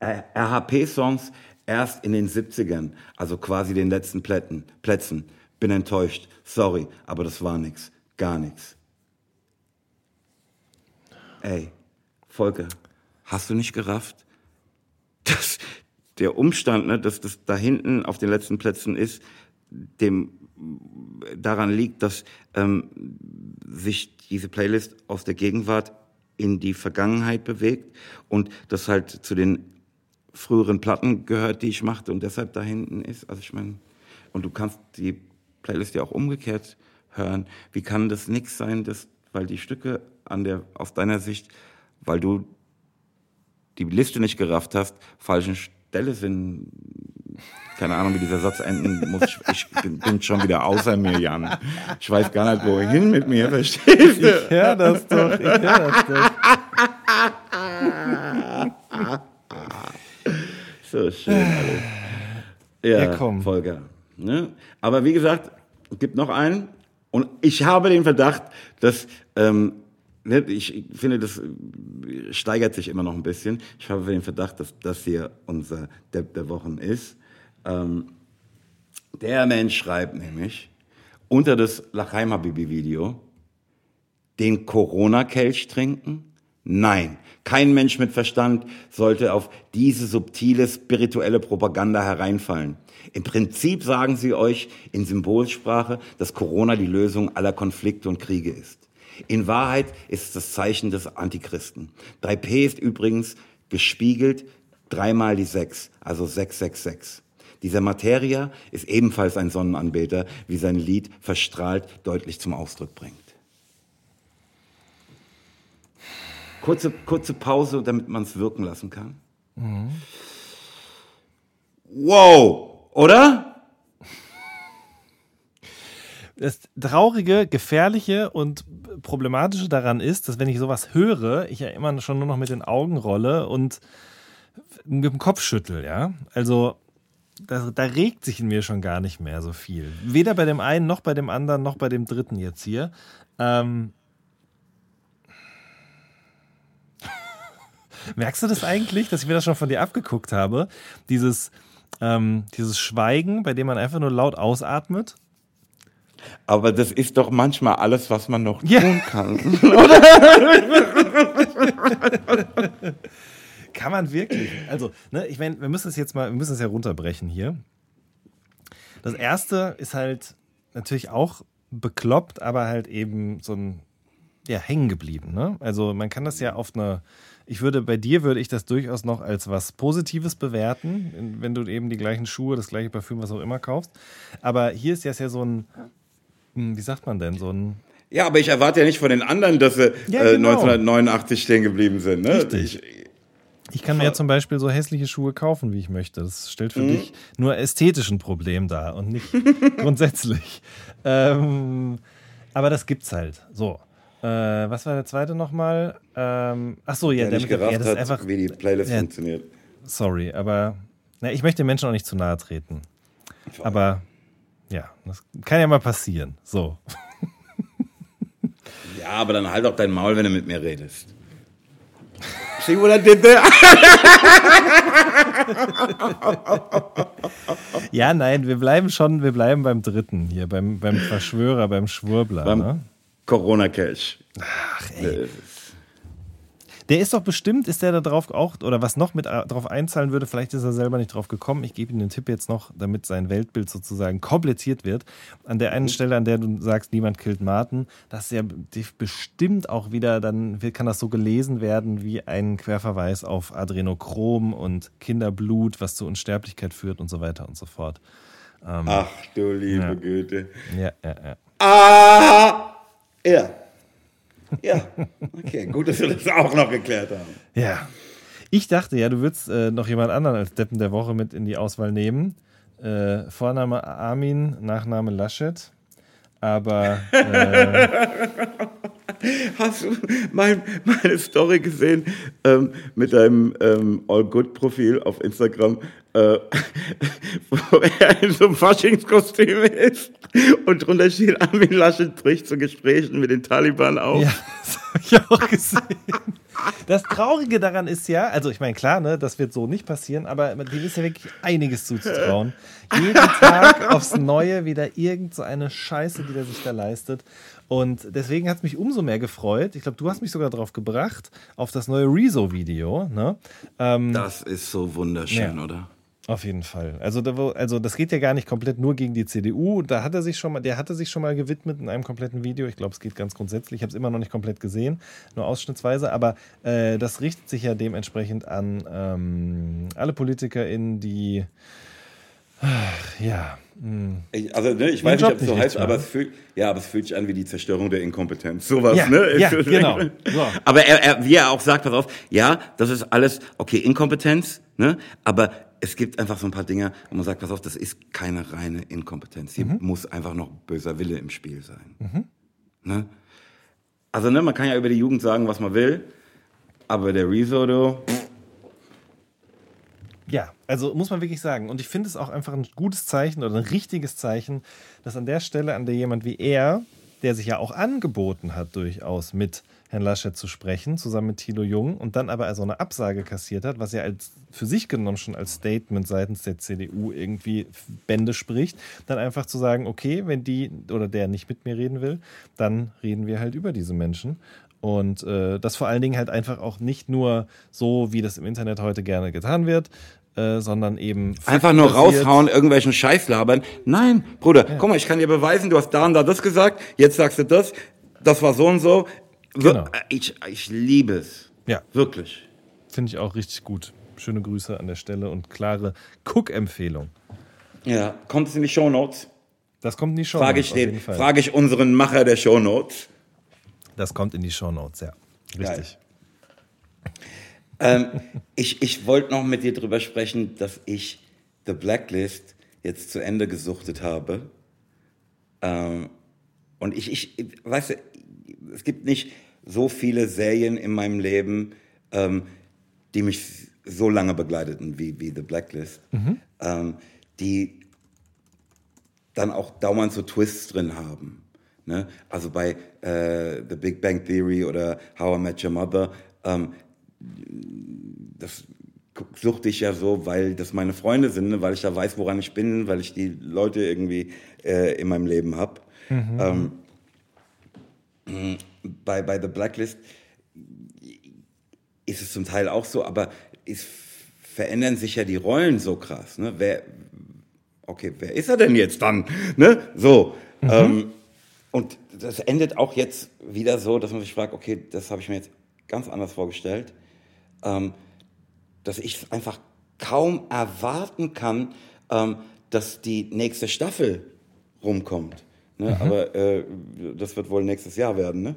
RHP-Songs erst in den 70ern, also quasi den letzten Plätten, Plätzen. Bin enttäuscht, sorry, aber das war nix, gar nichts. Ey, Volker, hast du nicht gerafft, dass der Umstand, ne, dass das da hinten auf den letzten Plätzen ist, dem daran liegt, dass ähm, sich diese Playlist aus der Gegenwart in die Vergangenheit bewegt und das halt zu den früheren Platten gehört, die ich machte und deshalb da hinten ist. Also ich meine, und du kannst die Playlist ja auch umgekehrt hören. Wie kann das nichts sein, dass, weil die Stücke an der, aus deiner Sicht, weil du die Liste nicht gerafft hast, falschen Stelle sind, keine Ahnung, wie dieser Satz enden muss. Ich, ich bin, bin, schon wieder außer mir, Jan. Ich weiß gar nicht, wohin mit mir, verstehst du? Ich hör das doch, ich hör das doch. so schön, alles. Ja, ja komm. Volker. Ne? Aber wie gesagt, es gibt noch einen. Und ich habe den Verdacht, dass ähm, ne, ich finde, das steigert sich immer noch ein bisschen. Ich habe den Verdacht, dass das hier unser Depp der Wochen ist. Ähm, der Mensch schreibt nämlich unter das Lachheimer Bibi-Video, den Corona-Kelch trinken? Nein, kein Mensch mit Verstand sollte auf diese subtile spirituelle Propaganda hereinfallen. Im Prinzip sagen sie euch in Symbolsprache, dass Corona die Lösung aller Konflikte und Kriege ist. In Wahrheit ist es das Zeichen des Antichristen. 3P ist übrigens gespiegelt dreimal die 6, also 666. Dieser Materia ist ebenfalls ein Sonnenanbeter, wie sein Lied verstrahlt deutlich zum Ausdruck bringt. Kurze, kurze Pause, damit man es wirken lassen kann. Mhm. Wow, oder? Das Traurige, Gefährliche und Problematische daran ist, dass wenn ich sowas höre, ich ja immer schon nur noch mit den Augen rolle und mit dem Kopf schüttel, ja. Also da, da, regt sich in mir schon gar nicht mehr so viel. Weder bei dem einen, noch bei dem anderen, noch bei dem dritten jetzt hier. Ähm Merkst du das eigentlich, dass ich mir das schon von dir abgeguckt habe? Dieses, ähm, dieses Schweigen, bei dem man einfach nur laut ausatmet? Aber das ist doch manchmal alles, was man noch tun kann, oder? Kann man wirklich? Also, ne, ich meine, wir müssen es jetzt mal, wir müssen es ja runterbrechen hier. Das erste ist halt natürlich auch bekloppt, aber halt eben so ein, ja, hängen geblieben. Ne? Also, man kann das ja auf eine, ich würde, bei dir würde ich das durchaus noch als was Positives bewerten, wenn du eben die gleichen Schuhe, das gleiche Parfüm, was auch immer kaufst. Aber hier ist das ja so ein, hm, wie sagt man denn, so ein, Ja, aber ich erwarte ja nicht von den anderen, dass sie Ja, äh, genau. 1989 stehen geblieben sind. Ne? Richtig. Ich, Ich kann mir ja zum Beispiel so hässliche Schuhe kaufen, wie ich möchte. Das stellt für dich nur ästhetisch ein Problem dar und nicht grundsätzlich. Ähm, aber das gibt's halt. So. Äh, was war der zweite nochmal? Ähm, ach so, ja, der nicht mit- gerafft ja, das hat, einfach. wie die Playlist ja. funktioniert. Sorry, aber na, ich möchte den Menschen auch nicht zu nahe treten. Aber ja, das kann ja mal passieren. So. Ja, aber dann halt auch dein Maul, wenn du mit mir redest. See what I did there? Ja, nein, wir bleiben schon, wir bleiben beim dritten hier, beim, beim Verschwörer, beim Schwurbler. Beim ne? Corona-Cash. Ach, ey. Der ist doch bestimmt, ist der da drauf auch, oder was noch mit äh, drauf einzahlen würde, vielleicht ist er selber nicht drauf gekommen. Ich gebe ihm den Tipp jetzt noch, damit sein Weltbild sozusagen komplettiert wird. An der einen Stelle, an der du sagst, niemand killt Martin, das ist ja bestimmt auch wieder, dann kann das so gelesen werden wie ein Querverweis auf Adrenochrom und Kinderblut, was zur Unsterblichkeit führt und so weiter und so fort. Ach du liebe Ja. Güte. Ja, ja, ja. Ah! Ja. Ja. Okay, gut, dass wir das auch noch geklärt haben. Ja. Ich dachte ja, du würdest äh, noch jemand anderen als Deppen der Woche mit in die Auswahl nehmen. Äh, Vorname Armin, Nachname Laschet. Aber äh, Hast du mein, meine Story gesehen ähm, mit deinem ähm, All-Good-Profil auf Instagram, äh, wo er in so einem Faschingskostüm ist und drunter steht, Armin Laschet bricht zu Gesprächen mit den Taliban auf. ja, das habe ich auch gesehen. Das Traurige daran ist ja, also ich meine, klar, ne, das wird so nicht passieren, aber dem ist ja wirklich einiges zuzutrauen. Jeden Tag aufs Neue wieder irgend so eine Scheiße, die der sich da leistet. Und deswegen hat es mich umso mehr gefreut. Ich glaube, du hast mich sogar darauf gebracht, auf das neue Rezo-Video. Ne? Ähm, Das ist so wunderschön, Ja. oder? Auf jeden Fall. Also, da, also das geht ja gar nicht komplett nur gegen die CDU. Da hat er sich schon mal, der hatte sich schon mal gewidmet in einem kompletten Video. Ich glaube, es geht ganz grundsätzlich. Ich habe es immer noch nicht komplett gesehen, nur ausschnittsweise. Aber äh, das richtet sich ja dementsprechend an ähm, alle PolitikerInnen, die ach, ja. hm. Ich, also, ne, ich Den weiß nicht, ob es so heißt, aber es fühlt, ja, aber es fühlt sich an wie die Zerstörung der Inkompetenz. Sowas, Ja, ne? ja, genau. So. Aber er, er, wie er auch sagt, pass auf, ja, das ist alles, okay, Inkompetenz, ne? Aber es gibt einfach so ein paar Dinge, wo man sagt, pass auf, das ist keine reine Inkompetenz. Hier muss einfach noch böser Wille im Spiel sein. Ne? Also, ne, man kann ja über die Jugend sagen, was man will, aber der du, Ja, also muss man wirklich sagen. Und ich finde es auch einfach ein gutes Zeichen oder ein richtiges Zeichen, dass an der Stelle, an der jemand wie er, der sich ja auch angeboten hat, durchaus mit Herrn Laschet zu sprechen, zusammen mit Thilo Jung, und dann aber also eine Absage kassiert hat, was ja als für sich genommen schon als Statement seitens der CDU irgendwie Bände spricht, dann einfach zu sagen, okay, wenn die oder der nicht mit mir reden will, dann reden wir halt über diese Menschen. Und äh, das vor allen Dingen halt einfach auch nicht nur so, wie das im Internet heute gerne getan wird, äh, sondern eben Einfach nur raushauen, irgendwelchen Scheiß labern. Nein, Bruder, guck mal, ich kann dir beweisen, du hast da und da das gesagt, jetzt sagst du das, das war so und so. Genau. Ich, ich liebe es. Ja, Wirklich. finde ich auch richtig gut. Schöne Grüße an der Stelle und klare Cook-Empfehlung. Ja, kommt es in die Shownotes? Das kommt in die Show Frage ich, den, frage ich unseren Macher der Shownotes. Das kommt in die Show Notes, ja. Richtig. Ähm, ich ich wollte noch mit dir drüber sprechen, dass ich The Blacklist jetzt zu Ende gesuchtet habe. Ähm, und ich, ich, weißt du, es gibt nicht so viele Serien in meinem Leben, ähm, die mich so lange begleiteten wie, wie The Blacklist, ähm, die dann auch dauernd so Twists drin haben. Ne? Also bei äh, The Big Bang Theory oder How I Met Your Mother, ähm, das suchte ich ja so, weil das meine Freunde sind, ne? weil ich ja weiß, woran ich bin, weil ich die Leute irgendwie äh, in meinem Leben habe. Ähm, bei, bei The Blacklist ist es zum Teil auch so, aber es verändern sich ja die Rollen so krass. Ne? Wer, okay, wer ist er denn jetzt dann? Ne? So. Ähm, und das endet auch jetzt wieder so, dass man sich fragt, okay, das habe ich mir jetzt ganz anders vorgestellt. Ähm, dass ich einfach kaum erwarten kann, ähm, dass die nächste Staffel rumkommt. Ne? Aber äh, das wird wohl nächstes Jahr werden, ne?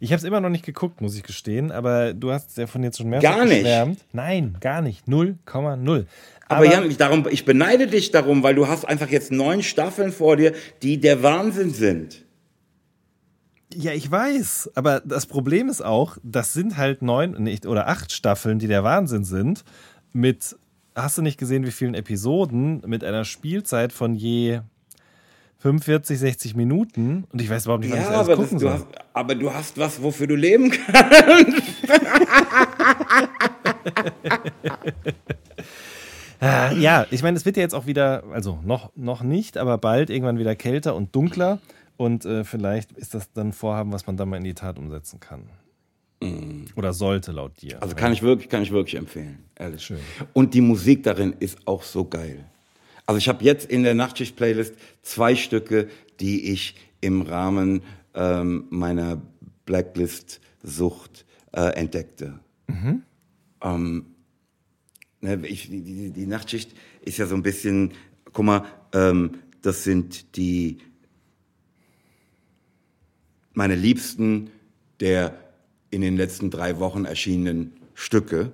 Ich habe es immer noch nicht geguckt, muss ich gestehen, aber du hast ja von jetzt schon mehrfach Gar nicht? geschwärmt. Nein, gar nicht. 0,0. Aber, Jan, ich, darum, ich beneide dich darum, weil du hast einfach jetzt neun Staffeln vor dir, die der Wahnsinn sind. Ja, ich weiß. Aber das Problem ist auch, das sind halt neun nicht, oder acht Staffeln, die der Wahnsinn sind. Mit, hast du nicht gesehen, wie vielen Episoden, mit einer Spielzeit von je 45, 60 Minuten. Und ich weiß überhaupt nicht, wann ich Ja, das alles aber, das, gucken du soll. hast, aber du hast was, wofür du leben kannst. Ja, ich meine, es wird ja jetzt auch wieder, also noch, noch nicht, aber bald irgendwann wieder kälter und dunkler. Und äh, vielleicht ist das dann ein Vorhaben, was man dann mal in die Tat umsetzen kann. Oder sollte, laut dir. Also kann ich wirklich, kann ich wirklich empfehlen, ehrlich. Schön. Und die Musik darin ist auch so geil. Also ich habe jetzt in der Nachtschicht-Playlist zwei Stücke, die ich im Rahmen ähm, meiner Blacklist-Sucht äh, entdeckte. Ähm, ne, ich, die, die, die Nachtschicht ist ja so ein bisschen, guck mal, ähm, das sind die meine liebsten der in den letzten drei Wochen erschienenen Stücke.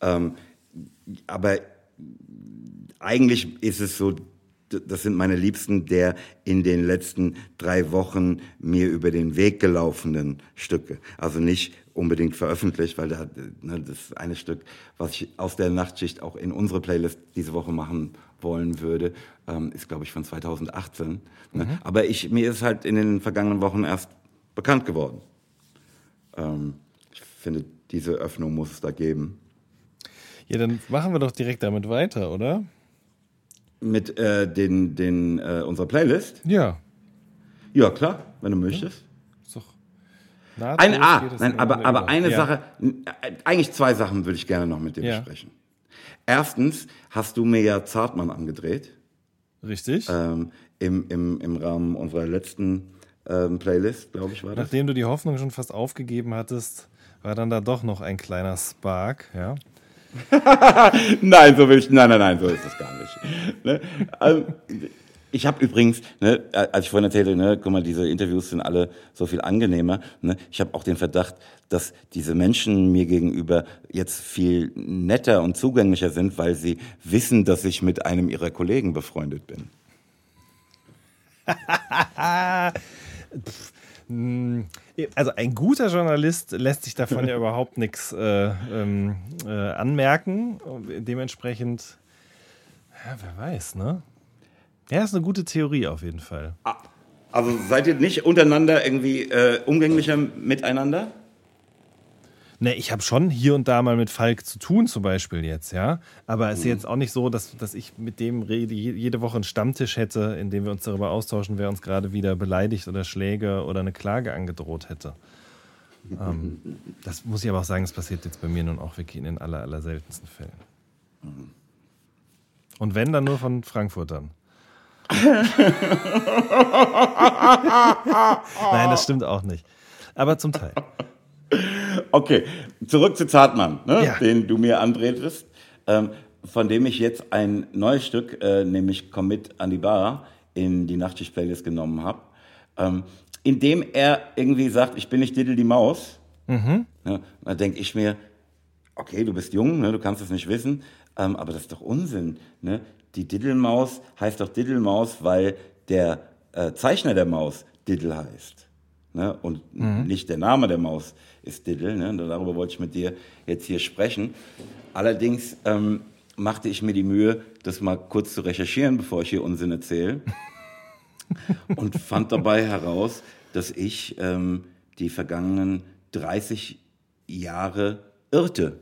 Ähm, aber eigentlich ist es so, das sind meine Liebsten der in den letzten drei Wochen mir über den Weg gelaufenen Stücke. Also nicht unbedingt veröffentlicht, weil da, ne, das eine Stück, was ich aus der Nachtschicht auch in unsere Playlist diese Woche machen wollen würde, ähm, ist, glaube ich, von 2018. Ne? Aber ich, mir ist halt in den vergangenen Wochen erst bekannt geworden. Ähm, ich finde, diese Öffnung muss es da geben. Ja, dann machen wir doch direkt damit weiter, oder? Mit äh, den, den, äh, unserer Playlist? Ja. Ja, klar, wenn du möchtest. Ist doch nahtlos Ein, ah, es nein, aber, aber eine ja. Sache, äh, eigentlich zwei Sachen würde ich gerne noch mit dir Ja. besprechen. Erstens hast du mir ja Zartmann angedreht, Richtig. ähm, im, im, im Rahmen unserer letzten ähm, Playlist, glaube ich, war das. Nachdem du die Hoffnung schon fast aufgegeben hattest, war dann da doch noch ein kleiner Spark, ja. Nein, so will ich, nein, nein, nein, so ist es gar nicht. Ne? Also, ich habe übrigens, ne, als ich vorhin erzählte, ne, guck mal, diese Interviews sind alle so viel angenehmer. Ne? Ich habe auch den Verdacht, dass diese Menschen mir gegenüber jetzt viel netter und zugänglicher sind, weil sie wissen, dass ich mit einem ihrer Kollegen befreundet bin. Also ein guter Journalist lässt sich davon ja überhaupt nichts äh, ähm, äh, anmerken. Dementsprechend, ja, wer weiß, ne? Ja, ist eine gute Theorie auf jeden Fall. Also seid ihr nicht untereinander irgendwie äh, umgänglicher miteinander? Ne, ich habe schon hier und da mal mit Falk zu tun, zum Beispiel jetzt, ja. Aber es ist jetzt auch nicht so, dass, dass ich mit dem rede, je- jede Woche einen Stammtisch hätte, in dem wir uns darüber austauschen, wer uns gerade wieder beleidigt oder Schläge oder eine Klage angedroht hätte. ähm, das muss ich aber auch sagen, das passiert jetzt bei mir nun auch wirklich in den aller, aller seltensten Fällen. Und wenn, dann nur von Frankfurtern. Nein, das stimmt auch nicht. Aber zum Teil. Okay, zurück zu Zartmann, ne, Ja. den du mir andrehtest, ähm, von dem ich jetzt ein neues Stück, äh, nämlich Commit an die Bar, in die Nachtschicht-Playlist genommen habe, ähm, in dem er irgendwie sagt, ich bin nicht Diddle die Maus. Ne, da denke ich mir, okay, du bist jung, ne, du kannst es nicht wissen, ähm, aber das ist doch Unsinn. Ne? Die Diddlemaus heißt doch Diddlemaus, weil der äh, Zeichner der Maus Diddle heißt. Ne? Und nicht der Name der Maus ist Diddle. Ne? Darüber wollte ich mit dir jetzt hier sprechen. Allerdings ähm, machte ich mir die Mühe, das mal kurz zu recherchieren, bevor ich hier Unsinn erzähle. und fand dabei heraus, dass ich ähm, die vergangenen 30 Jahre irrte,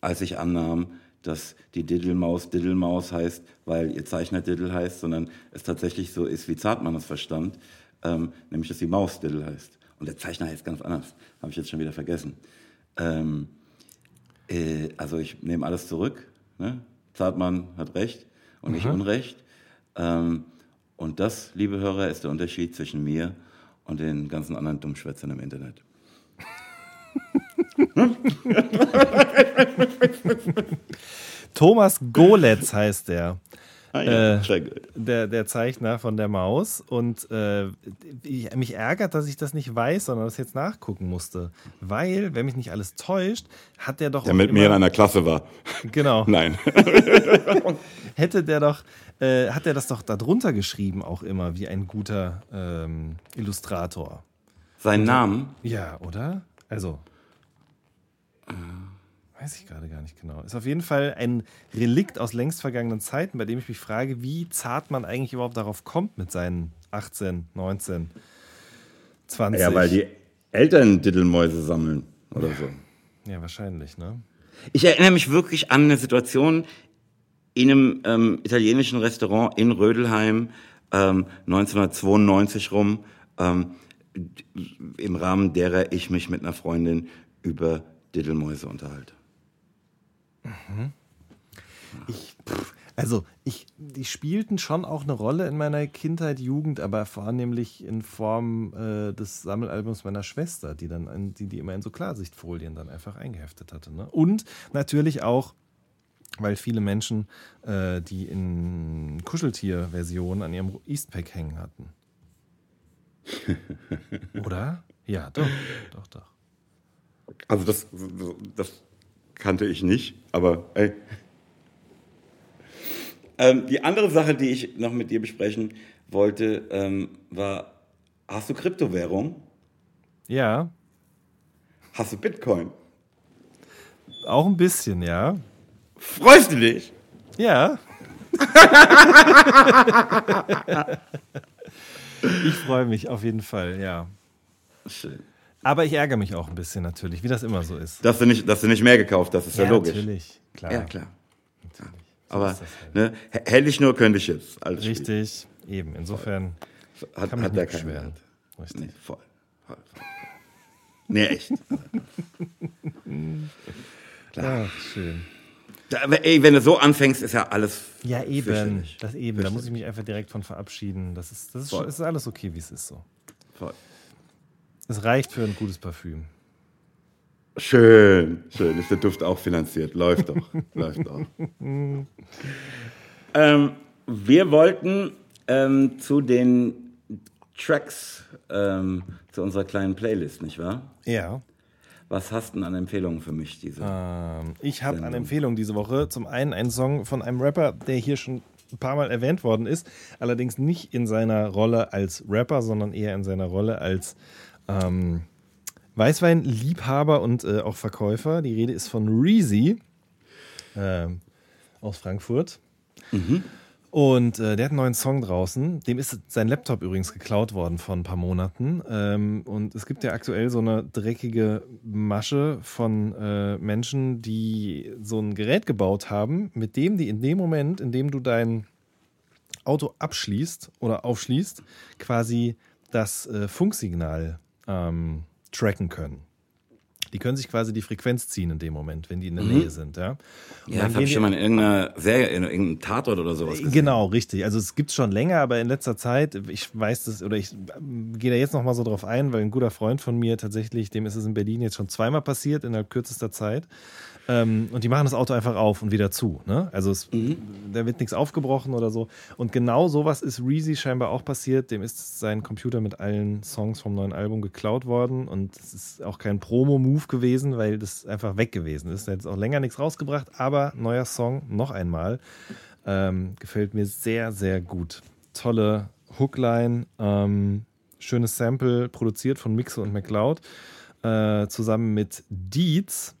als ich annahm, dass die Diddlemaus Diddlemaus heißt, weil ihr Zeichner Diddle heißt, sondern es tatsächlich so ist, wie Zartmann es verstand, ähm, nämlich dass die Maus Diddle heißt. Und der Zeichner heißt ganz anders, habe ich jetzt schon wieder vergessen. Ähm, äh, also ich nehme alles zurück. Ne? Zartmann hat recht und ich Unrecht. Ähm, und das, liebe Hörer, ist der Unterschied zwischen mir und den ganzen anderen Dummschwätzern im Internet. Thomas Goletz heißt der. Ah, ja, Äh. Der, der Zeichner von der Maus. Und äh, ich, mich ärgert, dass ich das nicht weiß, sondern das jetzt nachgucken musste. Weil, wenn mich nicht alles täuscht, hat der doch. Der mit mir in einer Klasse war. Genau. Nein. Hätte der doch, äh, hat er das doch darunter geschrieben, auch immer, wie ein guter ähm, Illustrator. Sein Namen? Ja, oder? Also. Weiß ich gerade gar nicht genau. Ist auf jeden Fall ein Relikt aus längst vergangenen Zeiten, bei dem ich mich frage, wie zart man eigentlich überhaupt darauf kommt mit seinen 18, 19, 20. Ja, weil die Eltern Diddelmäuse sammeln oder so. Ja, wahrscheinlich, ne? Ich erinnere mich wirklich an eine Situation in einem ähm, italienischen Restaurant in Rödelheim ähm, 1992 rum, ähm, im Rahmen derer ich mich mit einer Freundin über Diddelmäuse unterhalte. Ich, pff, also, ich, die spielten schon auch eine Rolle in meiner Kindheit, Jugend, aber vornehmlich in Form äh, des Sammelalbums meiner Schwester, die dann an, die, die immer in so Klarsichtfolien dann einfach eingeheftet hatte. Ne? Und natürlich auch, weil viele Menschen äh, die in Kuscheltier-Versionen an ihrem Eastpack hängen hatten. Oder? Ja, doch, doch, doch. Also das, das kannte ich nicht, aber ey. Ähm, die andere Sache, die ich noch mit dir besprechen wollte, ähm, war, hast du Kryptowährung? Ja, Hast du Bitcoin? auch ein bisschen, ja. Freust du dich? Ja. ich freue mich auf jeden Fall, ja. Schön. Aber ich ärgere mich auch ein bisschen natürlich, wie das immer so ist. Dass du nicht, dass du nicht mehr gekauft hast, ist ja, logisch. Natürlich, klar. Ja, klar. Natürlich. So Aber halt. ne, hätte ich nur, könnte ich jetzt. Alles Spiel. Richtig, eben. Insofern Hat, kann man hat der nicht keinen beschweren. Richtig. Nee, voll. voll, voll. Nee, echt. Ach, schön. Da, ey, wenn du so anfängst, ist ja alles Ja, eben. Das eben. Da muss ich mich einfach direkt von verabschieden. Das ist, das ist, schon, Voll. ist alles okay, wie es ist so. Voll. Es reicht für ein gutes Parfüm. Schön, schön. Ist der Duft auch finanziert? Läuft doch. Läuft doch. ähm, wir wollten ähm, zu den Tracks, ähm, zu unserer kleinen Playlist, nicht wahr? Ja. Was hast du denn an Empfehlungen für mich diese? Ähm, ich habe eine Sendung. Empfehlung diese Woche. Zum einen ein Song von einem Rapper, der hier schon ein paar Mal erwähnt worden ist, allerdings nicht in seiner Rolle als Rapper, sondern eher in seiner Rolle als ähm, Weißweinliebhaber und äh, auch Verkäufer. Die Rede ist von Reezy ähm, aus Frankfurt. Und äh, der hat einen neuen Song draußen. Dem ist sein Laptop übrigens geklaut worden vor ein paar Monaten. Ähm, und es gibt ja aktuell so eine dreckige Masche von äh, Menschen, die so ein Gerät gebaut haben, mit dem die in dem Moment, in dem du dein Auto abschließt oder aufschließt, quasi das äh, Funksignal ähm, tracken können. Die können sich quasi die Frequenz ziehen in dem Moment, wenn die in der Nähe sind. Ja, Und ja, das habe ich schon mal in irgendeiner Serie, in irgendeinem Tatort oder sowas gesehen. Genau, richtig. Also es gibt schon länger, aber in letzter Zeit, ich weiß das, oder ich ähm, gehe da jetzt nochmal so drauf ein, weil ein guter Freund von mir tatsächlich, dem ist es in Berlin jetzt schon zweimal passiert innerhalb kürzester Zeit. Ähm, und die machen das Auto einfach auf und wieder zu. Ne? Also es, da wird nichts aufgebrochen oder so. Und genau sowas ist Reezy scheinbar auch passiert. Dem ist sein Computer mit allen Songs vom neuen Album geklaut worden. Und es ist auch kein Promo-Move gewesen, weil das einfach weg gewesen ist. Er hat jetzt auch länger nichts rausgebracht, aber neuer Song noch einmal. Ähm, gefällt mir sehr, sehr gut. Tolle Hookline, ähm, schönes Sample, produziert von Mixe und McLeod, äh, zusammen mit Deeds.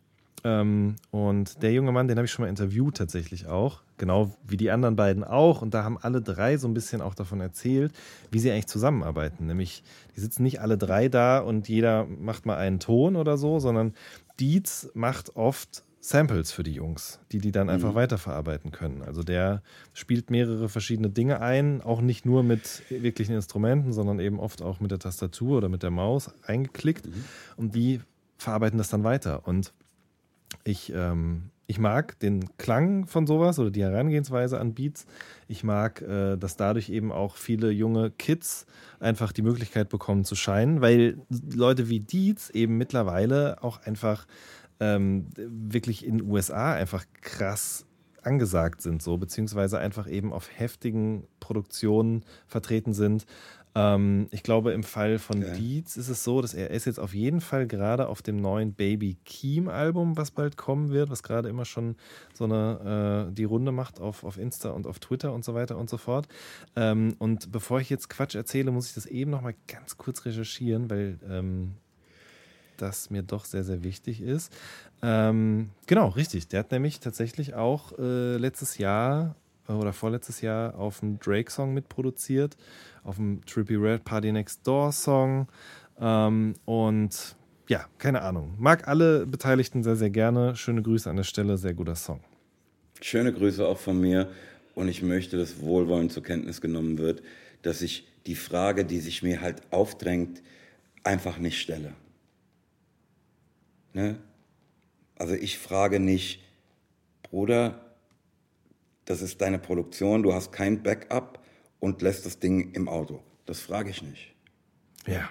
Ähm, und der junge Mann, den habe ich schon mal interviewt tatsächlich auch. genau wie die anderen beiden auch. Und da haben alle drei so ein bisschen auch davon erzählt, wie sie eigentlich zusammenarbeiten. Nämlich, die sitzen nicht alle drei da und jeder macht mal einen Ton oder so, sondern Dietz macht oft Samples für die Jungs, die die dann einfach mhm. weiterverarbeiten können. Also der spielt mehrere verschiedene Dinge ein, auch nicht nur mit wirklichen Instrumenten, sondern eben oft auch mit der Tastatur oder mit der Maus eingeklickt mhm. und die verarbeiten das dann weiter. Und ich, ähm, ich mag den Klang von sowas oder die Herangehensweise an Beats. Ich mag, äh, dass dadurch eben auch viele junge Kids einfach die Möglichkeit bekommen zu scheinen, weil Leute wie Dietz eben mittlerweile auch einfach ähm, wirklich in den USA einfach krass angesagt sind, so, beziehungsweise einfach eben auf heftigen Produktionen vertreten sind. Ähm, ich glaube, im Fall von okay. Dietz ist es so, dass er ist jetzt auf jeden Fall gerade auf dem neuen Baby Keem Album, was bald kommen wird, was gerade immer schon so eine äh, die Runde macht auf, auf Insta und auf Twitter und so weiter und so fort. Ähm, und bevor ich jetzt Quatsch erzähle, muss ich das eben noch mal ganz kurz recherchieren, weil ähm, das mir doch sehr, sehr wichtig ist. Ähm, genau, richtig. Der hat nämlich tatsächlich auch äh, letztes Jahr äh, oder vorletztes Jahr auf dem Drake-Song mitproduziert, auf dem Trippy Red Party Next Door Song. Ähm, und ja, keine Ahnung. Mag alle Beteiligten sehr, sehr gerne. Schöne Grüße an der Stelle, sehr guter Song. Schöne Grüße auch von mir. Und ich möchte, dass wohlwollend zur Kenntnis genommen wird, dass ich die Frage, die sich mir halt aufdrängt, einfach nicht stelle. Ne? Also ich frage nicht, Bruder, das ist deine Produktion, du hast kein Backup und lässt das Ding im Auto. Das frage ich nicht. Ja.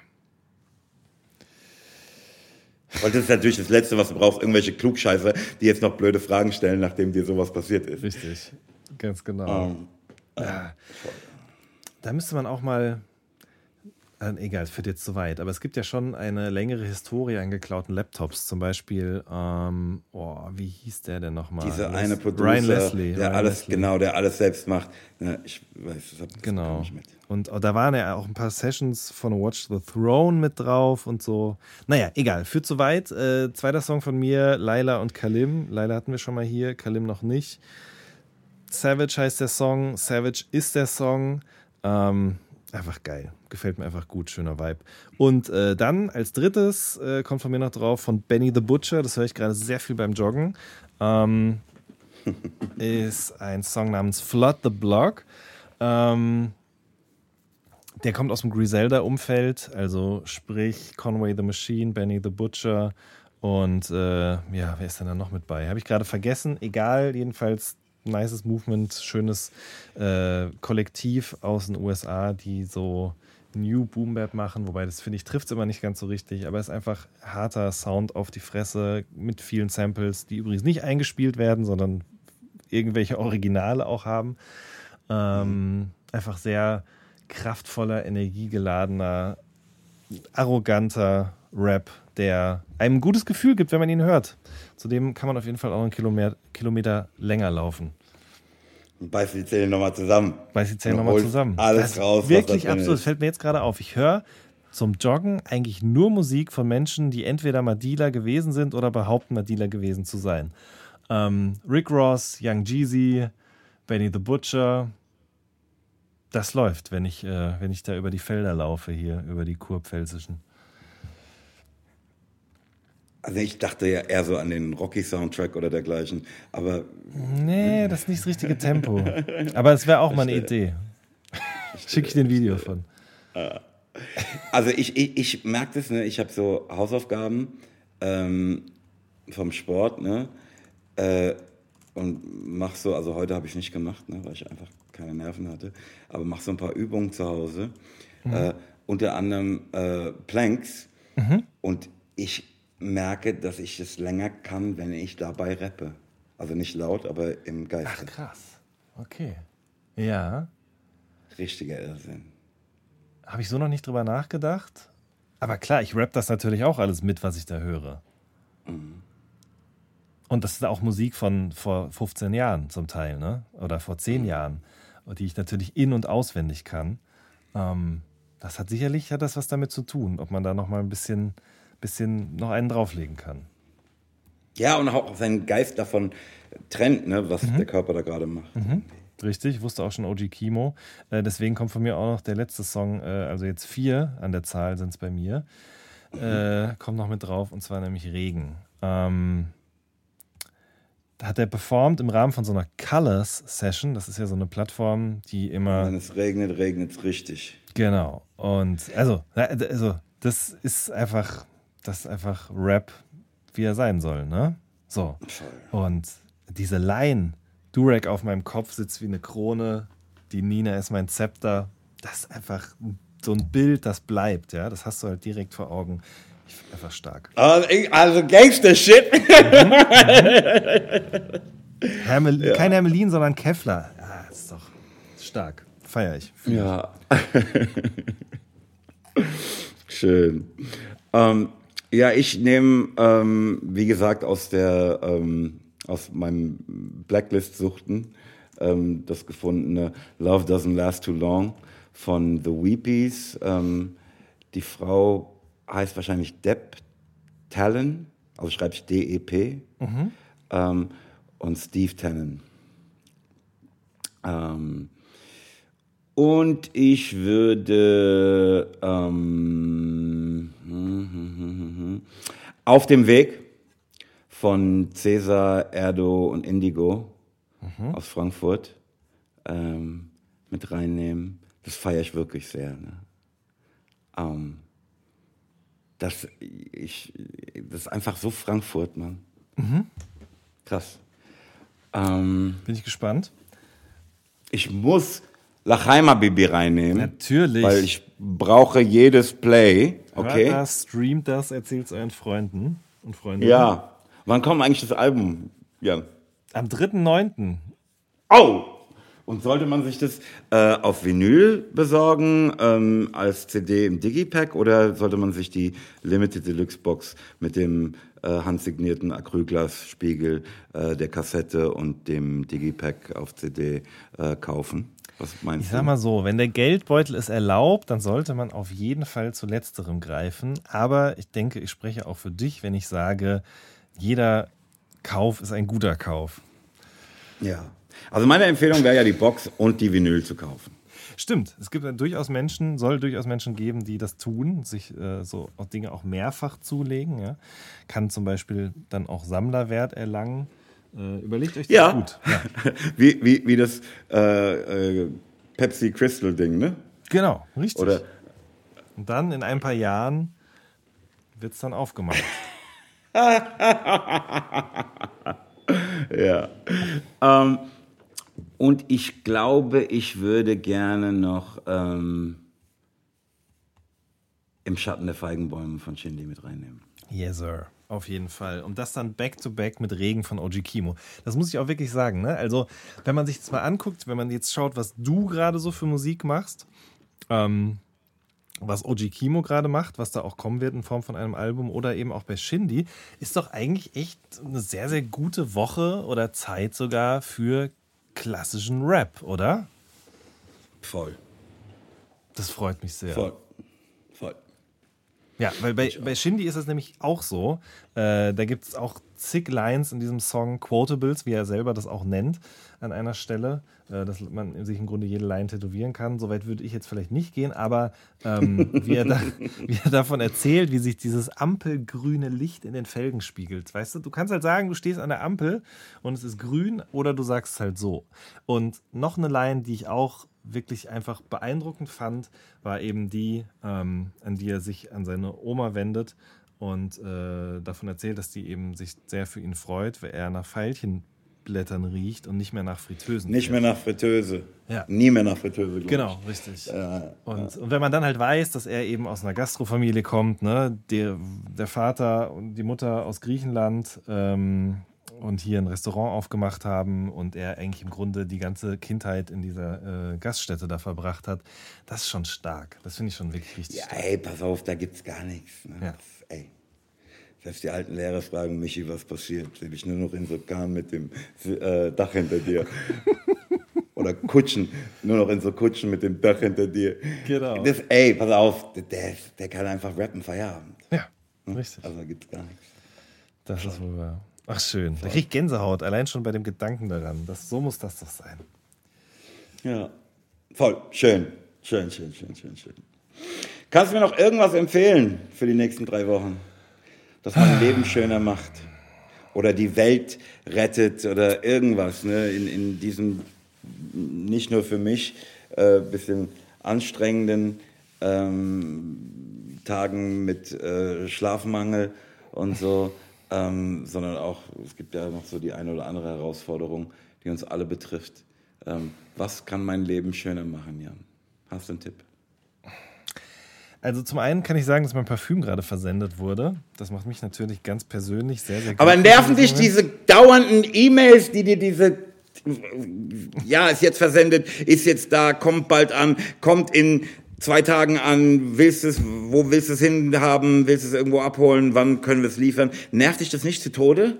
Weil das ist natürlich das Letzte, was du brauchst, irgendwelche Klugscheiße, die jetzt noch blöde Fragen stellen, nachdem dir sowas passiert ist. Richtig, ganz genau. Um, ähm, ja. Da müsste man auch mal egal, es führt jetzt zu weit. Aber es gibt ja schon eine längere Historie an geklauten Laptops. Zum Beispiel, ähm, oh, wie hieß der denn nochmal? Dieser eine Producer, Ryan Leslie. Der Ryan alles, Leslie. genau, der alles selbst macht. Ja, ich weiß, das hab, genau. nicht mit. Und oh, da waren ja auch ein paar Sessions von Watch the Throne mit drauf und so. Naja, egal, führt zu weit. Äh, zweiter Song von mir, Laila und Kalim. Laila hatten wir schon mal hier, Kalim noch nicht. Savage heißt der Song, Savage ist der Song. Ähm, Einfach geil. Gefällt mir einfach gut. Schöner Vibe. Und äh, dann als drittes äh, kommt von mir noch drauf von Benny the Butcher. Das höre ich gerade sehr viel beim Joggen. Ähm, ist ein Song namens Flood the Block. Ähm, der kommt aus dem Griselda-Umfeld, also sprich Conway the Machine, Benny the Butcher und äh, ja, wer ist denn da noch mit bei? Habe ich gerade vergessen. Egal, jedenfalls nices Movement, schönes äh, Kollektiv aus den USA, die so New Boom Bap machen, wobei das finde ich trifft es immer nicht ganz so richtig, aber es ist einfach harter Sound auf die Fresse mit vielen Samples, die übrigens nicht eingespielt werden, sondern irgendwelche Originale auch haben. Ähm, einfach sehr kraftvoller, energiegeladener, arroganter Rap, der einem ein gutes Gefühl gibt, wenn man ihn hört. Zudem kann man auf jeden Fall auch einen Kilometer, Kilometer länger laufen. Beiß die Zähne nochmal zusammen. Beiß die Zähne nochmal zusammen. Alles das raus. Wirklich absurd. Das fällt mir jetzt gerade auf. Ich höre zum Joggen eigentlich nur Musik von Menschen, die entweder mal Dealer gewesen sind oder behaupten, mal Dealer gewesen zu sein. Ähm, Rick Ross, Young Jeezy, Benny the Butcher. Das läuft, wenn ich, äh, wenn ich da über die Felder laufe hier, über die Kurpfälzischen. Also ich dachte ja eher so an den Rocky-Soundtrack oder dergleichen, aber... Nee, das ist nicht das richtige Tempo. Aber es wäre auch mal eine Idee. Schicke ich dir ein Video von. Also ich, ich, ich merke das, ne? ich habe so Hausaufgaben ähm, vom Sport ne? Äh, und mache so, also heute habe ich nicht gemacht, ne? weil ich einfach keine Nerven hatte, aber mache so ein paar Übungen zu Hause, mhm. äh, unter anderem äh, Planks mhm. und ich merke, dass ich es länger kann, wenn ich dabei rappe. Also nicht laut, aber im Geist. Ach krass. Okay. Ja. Richtiger Irrsinn. Habe ich so noch nicht drüber nachgedacht. Aber klar, ich rap das natürlich auch alles mit, was ich da höre. Mhm. Und das ist auch Musik von vor 15 Jahren zum Teil, ne? Oder vor 10 mhm. Jahren, die ich natürlich in- und auswendig kann. Ähm, das hat sicherlich hat das was damit zu tun, ob man da noch mal ein bisschen bisschen noch einen drauflegen kann. Ja, und auch seinen Geist davon trennt, ne, was der Körper da gerade macht. Richtig, wusste auch schon OG Kimo. Äh, deswegen kommt von mir auch noch der letzte Song, äh, also jetzt vier an der Zahl sind es bei mir. Äh, kommt noch mit drauf und zwar nämlich Regen. Ähm, da hat er performt im Rahmen von so einer Colors Session. Das ist ja so eine Plattform, die immer. Wenn es regnet, regnet es richtig. Genau. Und also, also, das ist einfach, das ist einfach Rap, wie er sein soll, ne? So. Und diese Line, Durek auf meinem Kopf sitzt wie eine Krone, die Nina ist mein Zepter, das ist einfach so ein Bild, das bleibt, ja. Das hast du halt direkt vor Augen. Ich find einfach stark. Also, also Gangster-Shit. Hermel Kein Hermelin, sondern Kevlar. Ja, das ist doch stark. Feier ich. Ja. Schön. Ähm, ja, ich nehme, ähm, wie gesagt, aus der ähm, aus meinem Blacklist-Suchten ähm, das gefundene Love Doesn't Last Too Long von The Weepies. Ähm, die Frau heißt wahrscheinlich Deb Talon, also schreibe ich D-E-P. Ähm, und Steve Tannen. Ähm, und ich würde ähm, hm, hm, hm, hm, hm. auf dem Weg von Cesar, Erdo und Indigo aus Frankfurt ähm, mit reinnehmen. Das feiere ich wirklich sehr. Ne? Ähm, das, ich, das ist einfach so Frankfurt, Mann. Krass. Ähm, Bin ich gespannt. ich muss Lachaima Bibi reinnehmen. Natürlich. Weil ich brauche jedes Play. Hört Okay. das, streamt das, erzählt es euren Freunden und Freundinnen. Ja. Wann kommt eigentlich das Album? Ja. Am 3.9. Oh! Und sollte man sich das äh, auf Vinyl besorgen, ähm, als CD im Digipack, oder sollte man sich die Limited Deluxe Box mit dem äh, handsignierten Acrylglasspiegel, äh, der Kassette und dem Digipack auf CD äh, kaufen? Was meinst Ich du? sag mal so, wenn der Geldbeutel es erlaubt, dann sollte man auf jeden Fall zu letzterem greifen. Aber ich denke, ich spreche auch für dich, wenn ich sage, jeder Kauf ist ein guter Kauf. Ja. Also meine Empfehlung wäre ja die Box und die Vinyl zu kaufen. Stimmt, es gibt durchaus Menschen, soll durchaus Menschen geben, die das tun, sich äh, so auch Dinge auch mehrfach zulegen. Ja? Kann zum Beispiel dann auch Sammlerwert erlangen. Äh, überlegt euch das Ja. gut. Ja. Wie, wie, wie das äh, äh, Pepsi Crystal Ding, ne? Genau, richtig. Oder Und dann in ein paar Jahren wird es dann aufgemacht. ja. Ähm, und ich glaube, ich würde gerne noch ähm, im Schatten der Feigenbäume von Shindy mit reinnehmen. Yes, sir. Auf jeden Fall. Und das dann back-to-back mit Regen von OG Kimo. Das muss ich auch wirklich sagen. Ne? Also, wenn man sich das mal anguckt, wenn man jetzt schaut, was du gerade so für Musik machst, ähm, was OG Kimo gerade macht, was da auch kommen wird in Form von einem Album oder eben auch bei Shindy, ist doch eigentlich echt eine sehr, sehr gute Woche oder Zeit sogar für klassischen Rap, oder? Voll. Das freut mich sehr. Voll. Ja, weil bei, bei Shindy ist es nämlich auch so. Äh, da gibt es auch zig Lines in diesem Song, Quotables, wie er selber das auch nennt, an einer Stelle, äh, dass man sich im Grunde jede Line tätowieren kann. Soweit würde ich jetzt vielleicht nicht gehen, aber ähm, wie, er da, wie er davon erzählt, wie sich dieses ampelgrüne Licht in den Felgen spiegelt. Weißt du, du kannst halt sagen, du stehst an der Ampel und es ist grün oder du sagst es halt so. Und noch eine Line, die ich auch wirklich einfach beeindruckend fand, war eben die, ähm, an die er sich an seine Oma wendet und äh, davon erzählt, dass die eben sich sehr für ihn freut, weil er nach Veilchenblättern riecht und nicht mehr nach Fritösen. Nicht mehr nach Fritteuse. Ja. Nie mehr nach Fritteuse, Genau, richtig. und, und wenn man dann halt weiß, dass er eben aus einer Gastrofamilie kommt, ne, der, der Vater und die Mutter aus Griechenland ähm, und hier ein Restaurant aufgemacht haben und er eigentlich im Grunde die ganze Kindheit in dieser äh, Gaststätte da verbracht hat, das ist schon stark. Das finde ich schon wirklich richtig Ja, stark. ey, pass auf, da gibt's gar nichts. Ne? Ja. Selbst die alten Lehrer fragen Michi, was passiert. Sehe ich nur noch in so Kahn mit dem äh, Dach hinter dir. Oder Kutschen, nur noch in so Kutschen mit dem Dach hinter dir. Genau. Das, ey, pass auf, der, der kann einfach rappen, Feierabend. Ja, richtig. Also gibt's gar nichts. Das ist wohl wahr. Ach schön. Da krieg ich Gänsehaut, allein schon bei dem Gedanken daran. Das, so muss das doch sein. Ja. Voll. Schön. Schön, schön, schön, schön, schön. Kannst du mir noch irgendwas empfehlen für die nächsten drei Wochen? Das mein Leben schöner macht. Oder die Welt rettet oder irgendwas. Ne? In, in diesem nicht nur für mich äh, bisschen anstrengenden ähm, Tagen mit äh, Schlafmangel und so, ähm, sondern auch, es gibt ja noch so die eine oder andere Herausforderung, die uns alle betrifft. Ähm, was kann mein Leben schöner machen, Jan? Hast du einen Tipp? Also zum einen kann ich sagen, dass mein Parfüm gerade versendet wurde. Das macht mich natürlich ganz persönlich sehr, sehr Aber nerven dich diese dauernden E-Mails, die dir diese ja, ist jetzt versendet, ist jetzt da, kommt bald an, kommt in zwei Tagen an, willst es, wo willst du es hinhaben, willst du es irgendwo abholen, wann können wir es liefern? Nervt dich das nicht zu Tode?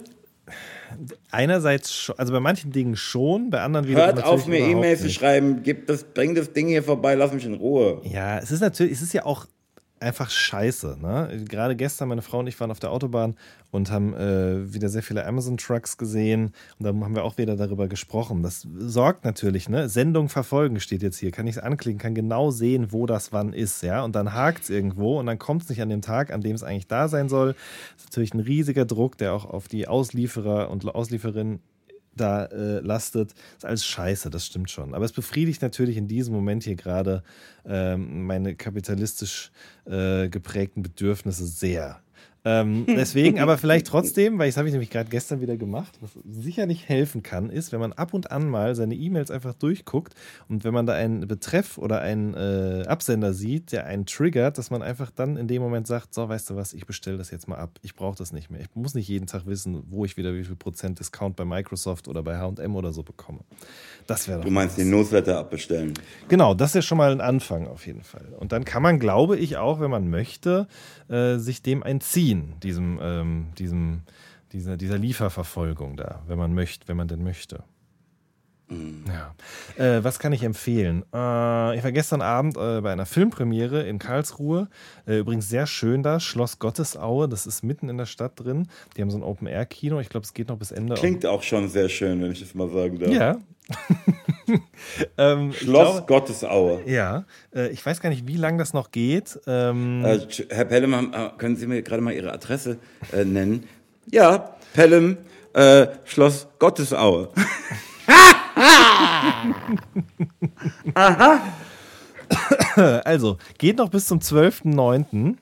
Einerseits, schon, also bei manchen Dingen schon, bei anderen wieder Hört auf, mir E-Mails zu schreiben, gib das, bring das Ding hier vorbei, lass mich in Ruhe. Ja, es ist natürlich, es ist ja auch einfach scheiße. Ne? Gerade gestern, meine Frau und ich waren auf der Autobahn und haben äh, wieder sehr viele Amazon-Trucks gesehen und dann haben wir auch wieder darüber gesprochen. Das sorgt natürlich, ne? Sendung verfolgen steht jetzt hier, kann ich es anklicken, kann genau sehen, wo das wann ist, ja. Und dann hakt es irgendwo und dann kommt es nicht an dem Tag, an dem es eigentlich da sein soll. Das ist natürlich ein riesiger Druck, der auch auf die Auslieferer und Auslieferinnen da äh, lastet, ist alles scheiße, das stimmt schon. Aber es befriedigt natürlich in diesem Moment hier gerade ähm, meine kapitalistisch äh, geprägten Bedürfnisse sehr. Ähm, deswegen, aber vielleicht trotzdem, weil das habe ich nämlich gerade gestern wieder gemacht, was sicherlich helfen kann, ist, wenn man ab und an mal seine E-Mails einfach durchguckt und wenn man da einen Betreff oder einen äh, Absender sieht, der einen triggert, dass man einfach dann in dem Moment sagt, so, weißt du was, ich bestelle das jetzt mal ab, ich brauche das nicht mehr. Ich muss nicht jeden Tag wissen, wo ich wieder wie viel Prozent Discount bei Microsoft oder bei H&M oder so bekomme. Das wäre Du meinst den Newsletter abbestellen. Genau, das ist ja schon mal ein Anfang auf jeden Fall. Und dann kann man, glaube ich, auch, wenn man möchte, äh, sich dem entziehen, diesem, ähm, diesem, dieser, dieser Lieferverfolgung da, wenn man möchte, wenn man denn möchte. Ja. Äh, was kann ich empfehlen? Äh, ich war gestern Abend äh, bei einer Filmpremiere in Karlsruhe. Äh, übrigens sehr schön da, Schloss Gottesaue. Das ist mitten in der Stadt drin. Die haben so ein Open-Air-Kino. Ich glaube, es geht noch bis Ende. Klingt auch schon sehr schön, wenn ich das mal sagen darf. Ja. ähm, Schloss glaube- Gottesaue. Ja, äh, ich weiß gar nicht, wie lange das noch geht. Ähm, Äh, Herr Pelham, äh, können Sie mir gerade mal Ihre Adresse nennen? Ja, Pelham, Schloss Gottesaue. also, geht noch bis zum 12.09.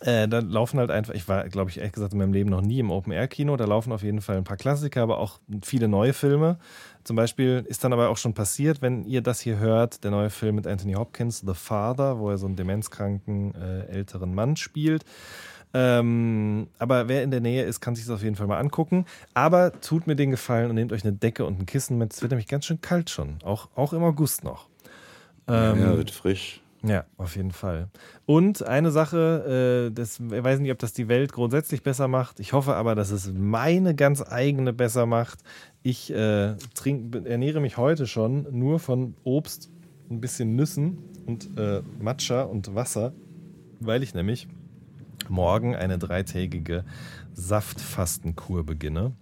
Äh, da laufen halt einfach, ich war, glaube ich, ehrlich gesagt in meinem Leben noch nie im Open-Air-Kino. Da laufen auf jeden Fall ein paar Klassiker, aber auch viele neue Filme. Zum Beispiel ist dann aber auch schon passiert, wenn ihr das hier hört, der neue Film mit Anthony Hopkins, The Father, wo er so einen demenzkranken äh, älteren Mann spielt. Ähm, aber wer in der Nähe ist, kann sich das auf jeden Fall mal angucken. Aber tut mir den Gefallen und nehmt euch eine Decke und ein Kissen mit. Es wird nämlich ganz schön kalt schon, auch, auch im August noch. Ähm, ja, wird frisch. Ja, auf jeden Fall. Und eine Sache, äh, das, ich weiß nicht, ob das die Welt grundsätzlich besser macht. Ich hoffe aber, dass es meine ganz eigene besser macht. Ich äh, trink, ernähre mich heute schon nur von Obst, ein bisschen Nüssen und äh, Matcha und Wasser, weil ich nämlich morgen eine dreitägige Saftfastenkur beginne.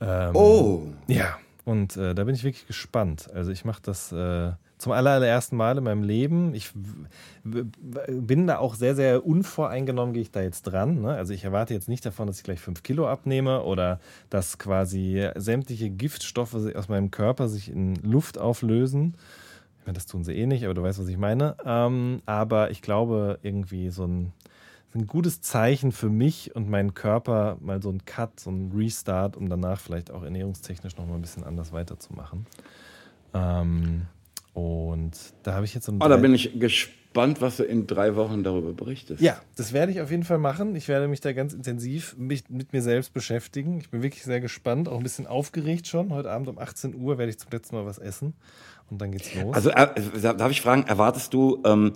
Ähm, Oh, ja, und äh, da bin ich wirklich gespannt. Also ich mache das äh, zum aller- allerersten Mal in meinem Leben. Ich bin da auch sehr, sehr unvoreingenommen, gehe ich da jetzt dran. Ne? Also ich erwarte jetzt nicht davon, dass ich gleich fünf Kilo abnehme oder dass quasi sämtliche Giftstoffe aus meinem Körper sich in Luft auflösen. Ich meine, das tun sie eh nicht, aber du weißt, was ich meine. Ähm, aber ich glaube, irgendwie so ein, ein gutes Zeichen für mich und meinen Körper, mal so ein Cut, so ein Restart, um danach vielleicht auch ernährungstechnisch nochmal ein bisschen anders weiterzumachen. Ähm, und da habe ich jetzt so ein oh, da bin ich gespannt, was du in drei Wochen darüber berichtest. ja, das werde ich auf jeden Fall machen. Ich werde mich da ganz intensiv mich, mit mir selbst beschäftigen. Ich bin wirklich sehr gespannt, auch ein bisschen aufgeregt schon. Heute Abend um 18 Uhr werde ich zum letzten Mal was essen und dann geht's los. Also äh, darf ich fragen, erwartest du ähm,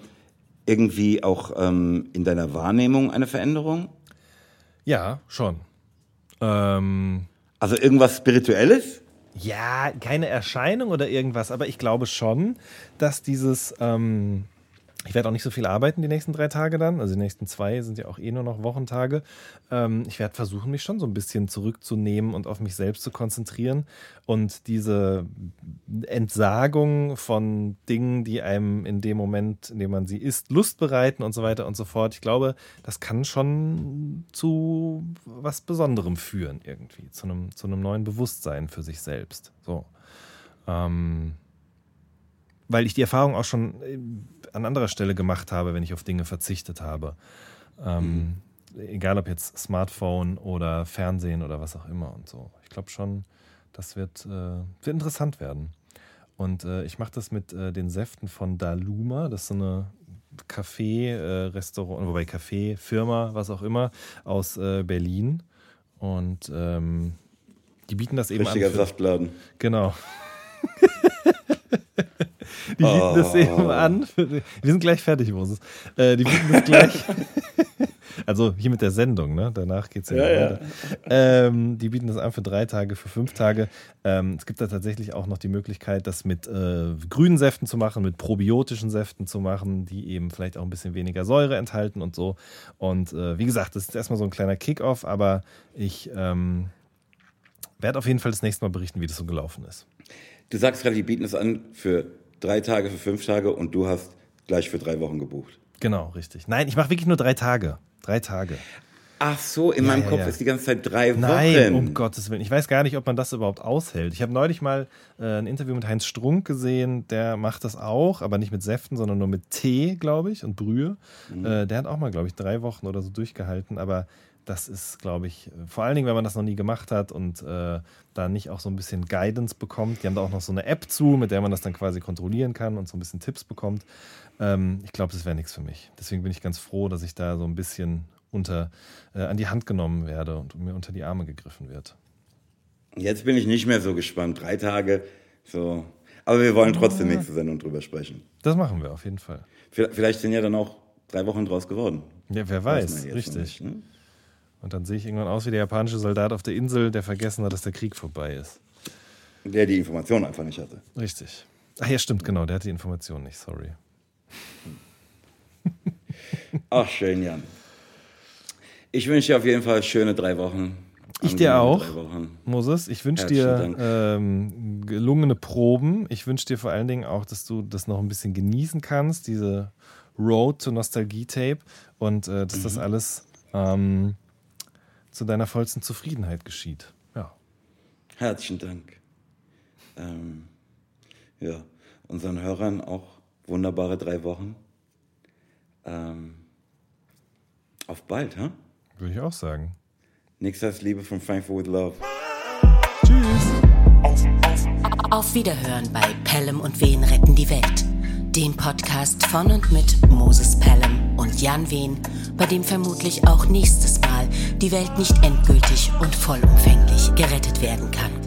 irgendwie auch ähm, in deiner Wahrnehmung eine Veränderung? ja, schon. Ähm, Also irgendwas Spirituelles? Ja, keine Erscheinung oder irgendwas, aber ich glaube schon, dass dieses, ähm, ich werde auch nicht so viel arbeiten die nächsten drei Tage dann. Also die nächsten zwei sind ja auch eh nur noch Wochentage. Ähm, ich werde versuchen, mich schon so ein bisschen zurückzunehmen und auf mich selbst zu konzentrieren. Und diese Entsagung von Dingen, die einem in dem Moment, in dem man sie isst, Lust bereiten und so weiter und so fort. Ich glaube, das kann schon zu was Besonderem führen irgendwie. Zu einem, zu einem neuen Bewusstsein für sich selbst. So. Ähm, weil ich die Erfahrung auch schon äh, an anderer Stelle gemacht habe, wenn ich auf Dinge verzichtet habe. Ähm, mhm. Egal ob jetzt Smartphone oder Fernsehen oder was auch immer und so. Ich glaube schon, das wird, äh, wird interessant werden. Und äh, ich mache das mit äh, den Säften von Daluma. Das ist so eine Café-Restaurant, äh, wobei Café, Firma, was auch immer, aus äh, Berlin. Und ähm, die bieten das eben Richtiger an. Richtiger Saftladen. Genau. Die bieten oh. das eben an. Wir sind gleich fertig, Moses. Äh, die bieten das gleich. also hier mit der Sendung, ne? Danach geht es ja, ja, weiter. Ja. Ähm, die bieten das an für drei Tage, für fünf Tage. Ähm, es gibt da tatsächlich auch noch die Möglichkeit, das mit äh, grünen Säften zu machen, mit probiotischen Säften zu machen, die eben vielleicht auch ein bisschen weniger Säure enthalten und so. Und äh, wie gesagt, das ist erstmal so ein kleiner Kickoff, aber ich ähm, werde auf jeden Fall das nächste Mal berichten, wie das so gelaufen ist. Du sagst gerade, die bieten es an für drei Tage für fünf Tage und du hast gleich für drei Wochen gebucht. Genau, richtig. Nein, ich mache wirklich nur drei Tage. Drei Tage. Ach so, in ja, meinem ja, Kopf ja. ist die ganze Zeit drei Wochen. Nein, um Gottes Willen. Ich weiß gar nicht, ob man das überhaupt aushält. Ich habe neulich mal äh, ein Interview mit Heinz Strunk gesehen, der macht das auch, aber nicht mit Säften, sondern nur mit Tee, glaube ich, und Brühe. Mhm. Äh, der hat auch mal, glaube ich, drei Wochen oder so durchgehalten, aber das ist, glaube ich, vor allen Dingen, wenn man das noch nie gemacht hat und äh, da nicht auch so ein bisschen Guidance bekommt. Die haben da auch noch so eine App zu, mit der man das dann quasi kontrollieren kann und so ein bisschen Tipps bekommt. Ähm, ich glaube, das wäre nichts für mich. Deswegen bin ich ganz froh, dass ich da so ein bisschen unter, äh, an die Hand genommen werde und mir unter die Arme gegriffen wird. Jetzt bin ich nicht mehr so gespannt. Drei Tage, so. Aber wir wollen trotzdem nächste Sendung drüber sprechen. Das machen wir auf jeden Fall. Vielleicht sind ja dann auch drei Wochen draus geworden. Ja, wer weiß, weiß richtig. Nicht, ne? Und dann sehe ich irgendwann aus wie der japanische Soldat auf der Insel, der vergessen hat, dass der Krieg vorbei ist. Der die Information einfach nicht hatte. Richtig. Ach ja, stimmt, genau, der hat die Information nicht, sorry. Ach, schön, Jan. Ich wünsche dir auf jeden Fall schöne drei Wochen. Ich dir auch, Moses. Ich wünsche dir ähm, gelungene Proben. Ich wünsche dir vor allen Dingen auch, dass du das noch ein bisschen genießen kannst, diese Road to Nostalgie-Tape und äh, dass mhm. das alles ähm, zu deiner vollsten Zufriedenheit geschieht. Ja. Herzlichen Dank. Ähm, ja, unseren Hörern auch wunderbare drei Wochen. Ähm, auf bald, ha? Huh? Würde ich auch sagen. Nichts als Liebe von Frankfurt with Love. Tschüss. Auf Wiederhören bei Pelham und Wen retten die Welt. Dem Podcast von und mit Moses Pelham und Jan Wehn, bei dem vermutlich auch nächstes Mal die Welt nicht endgültig und vollumfänglich gerettet werden kann.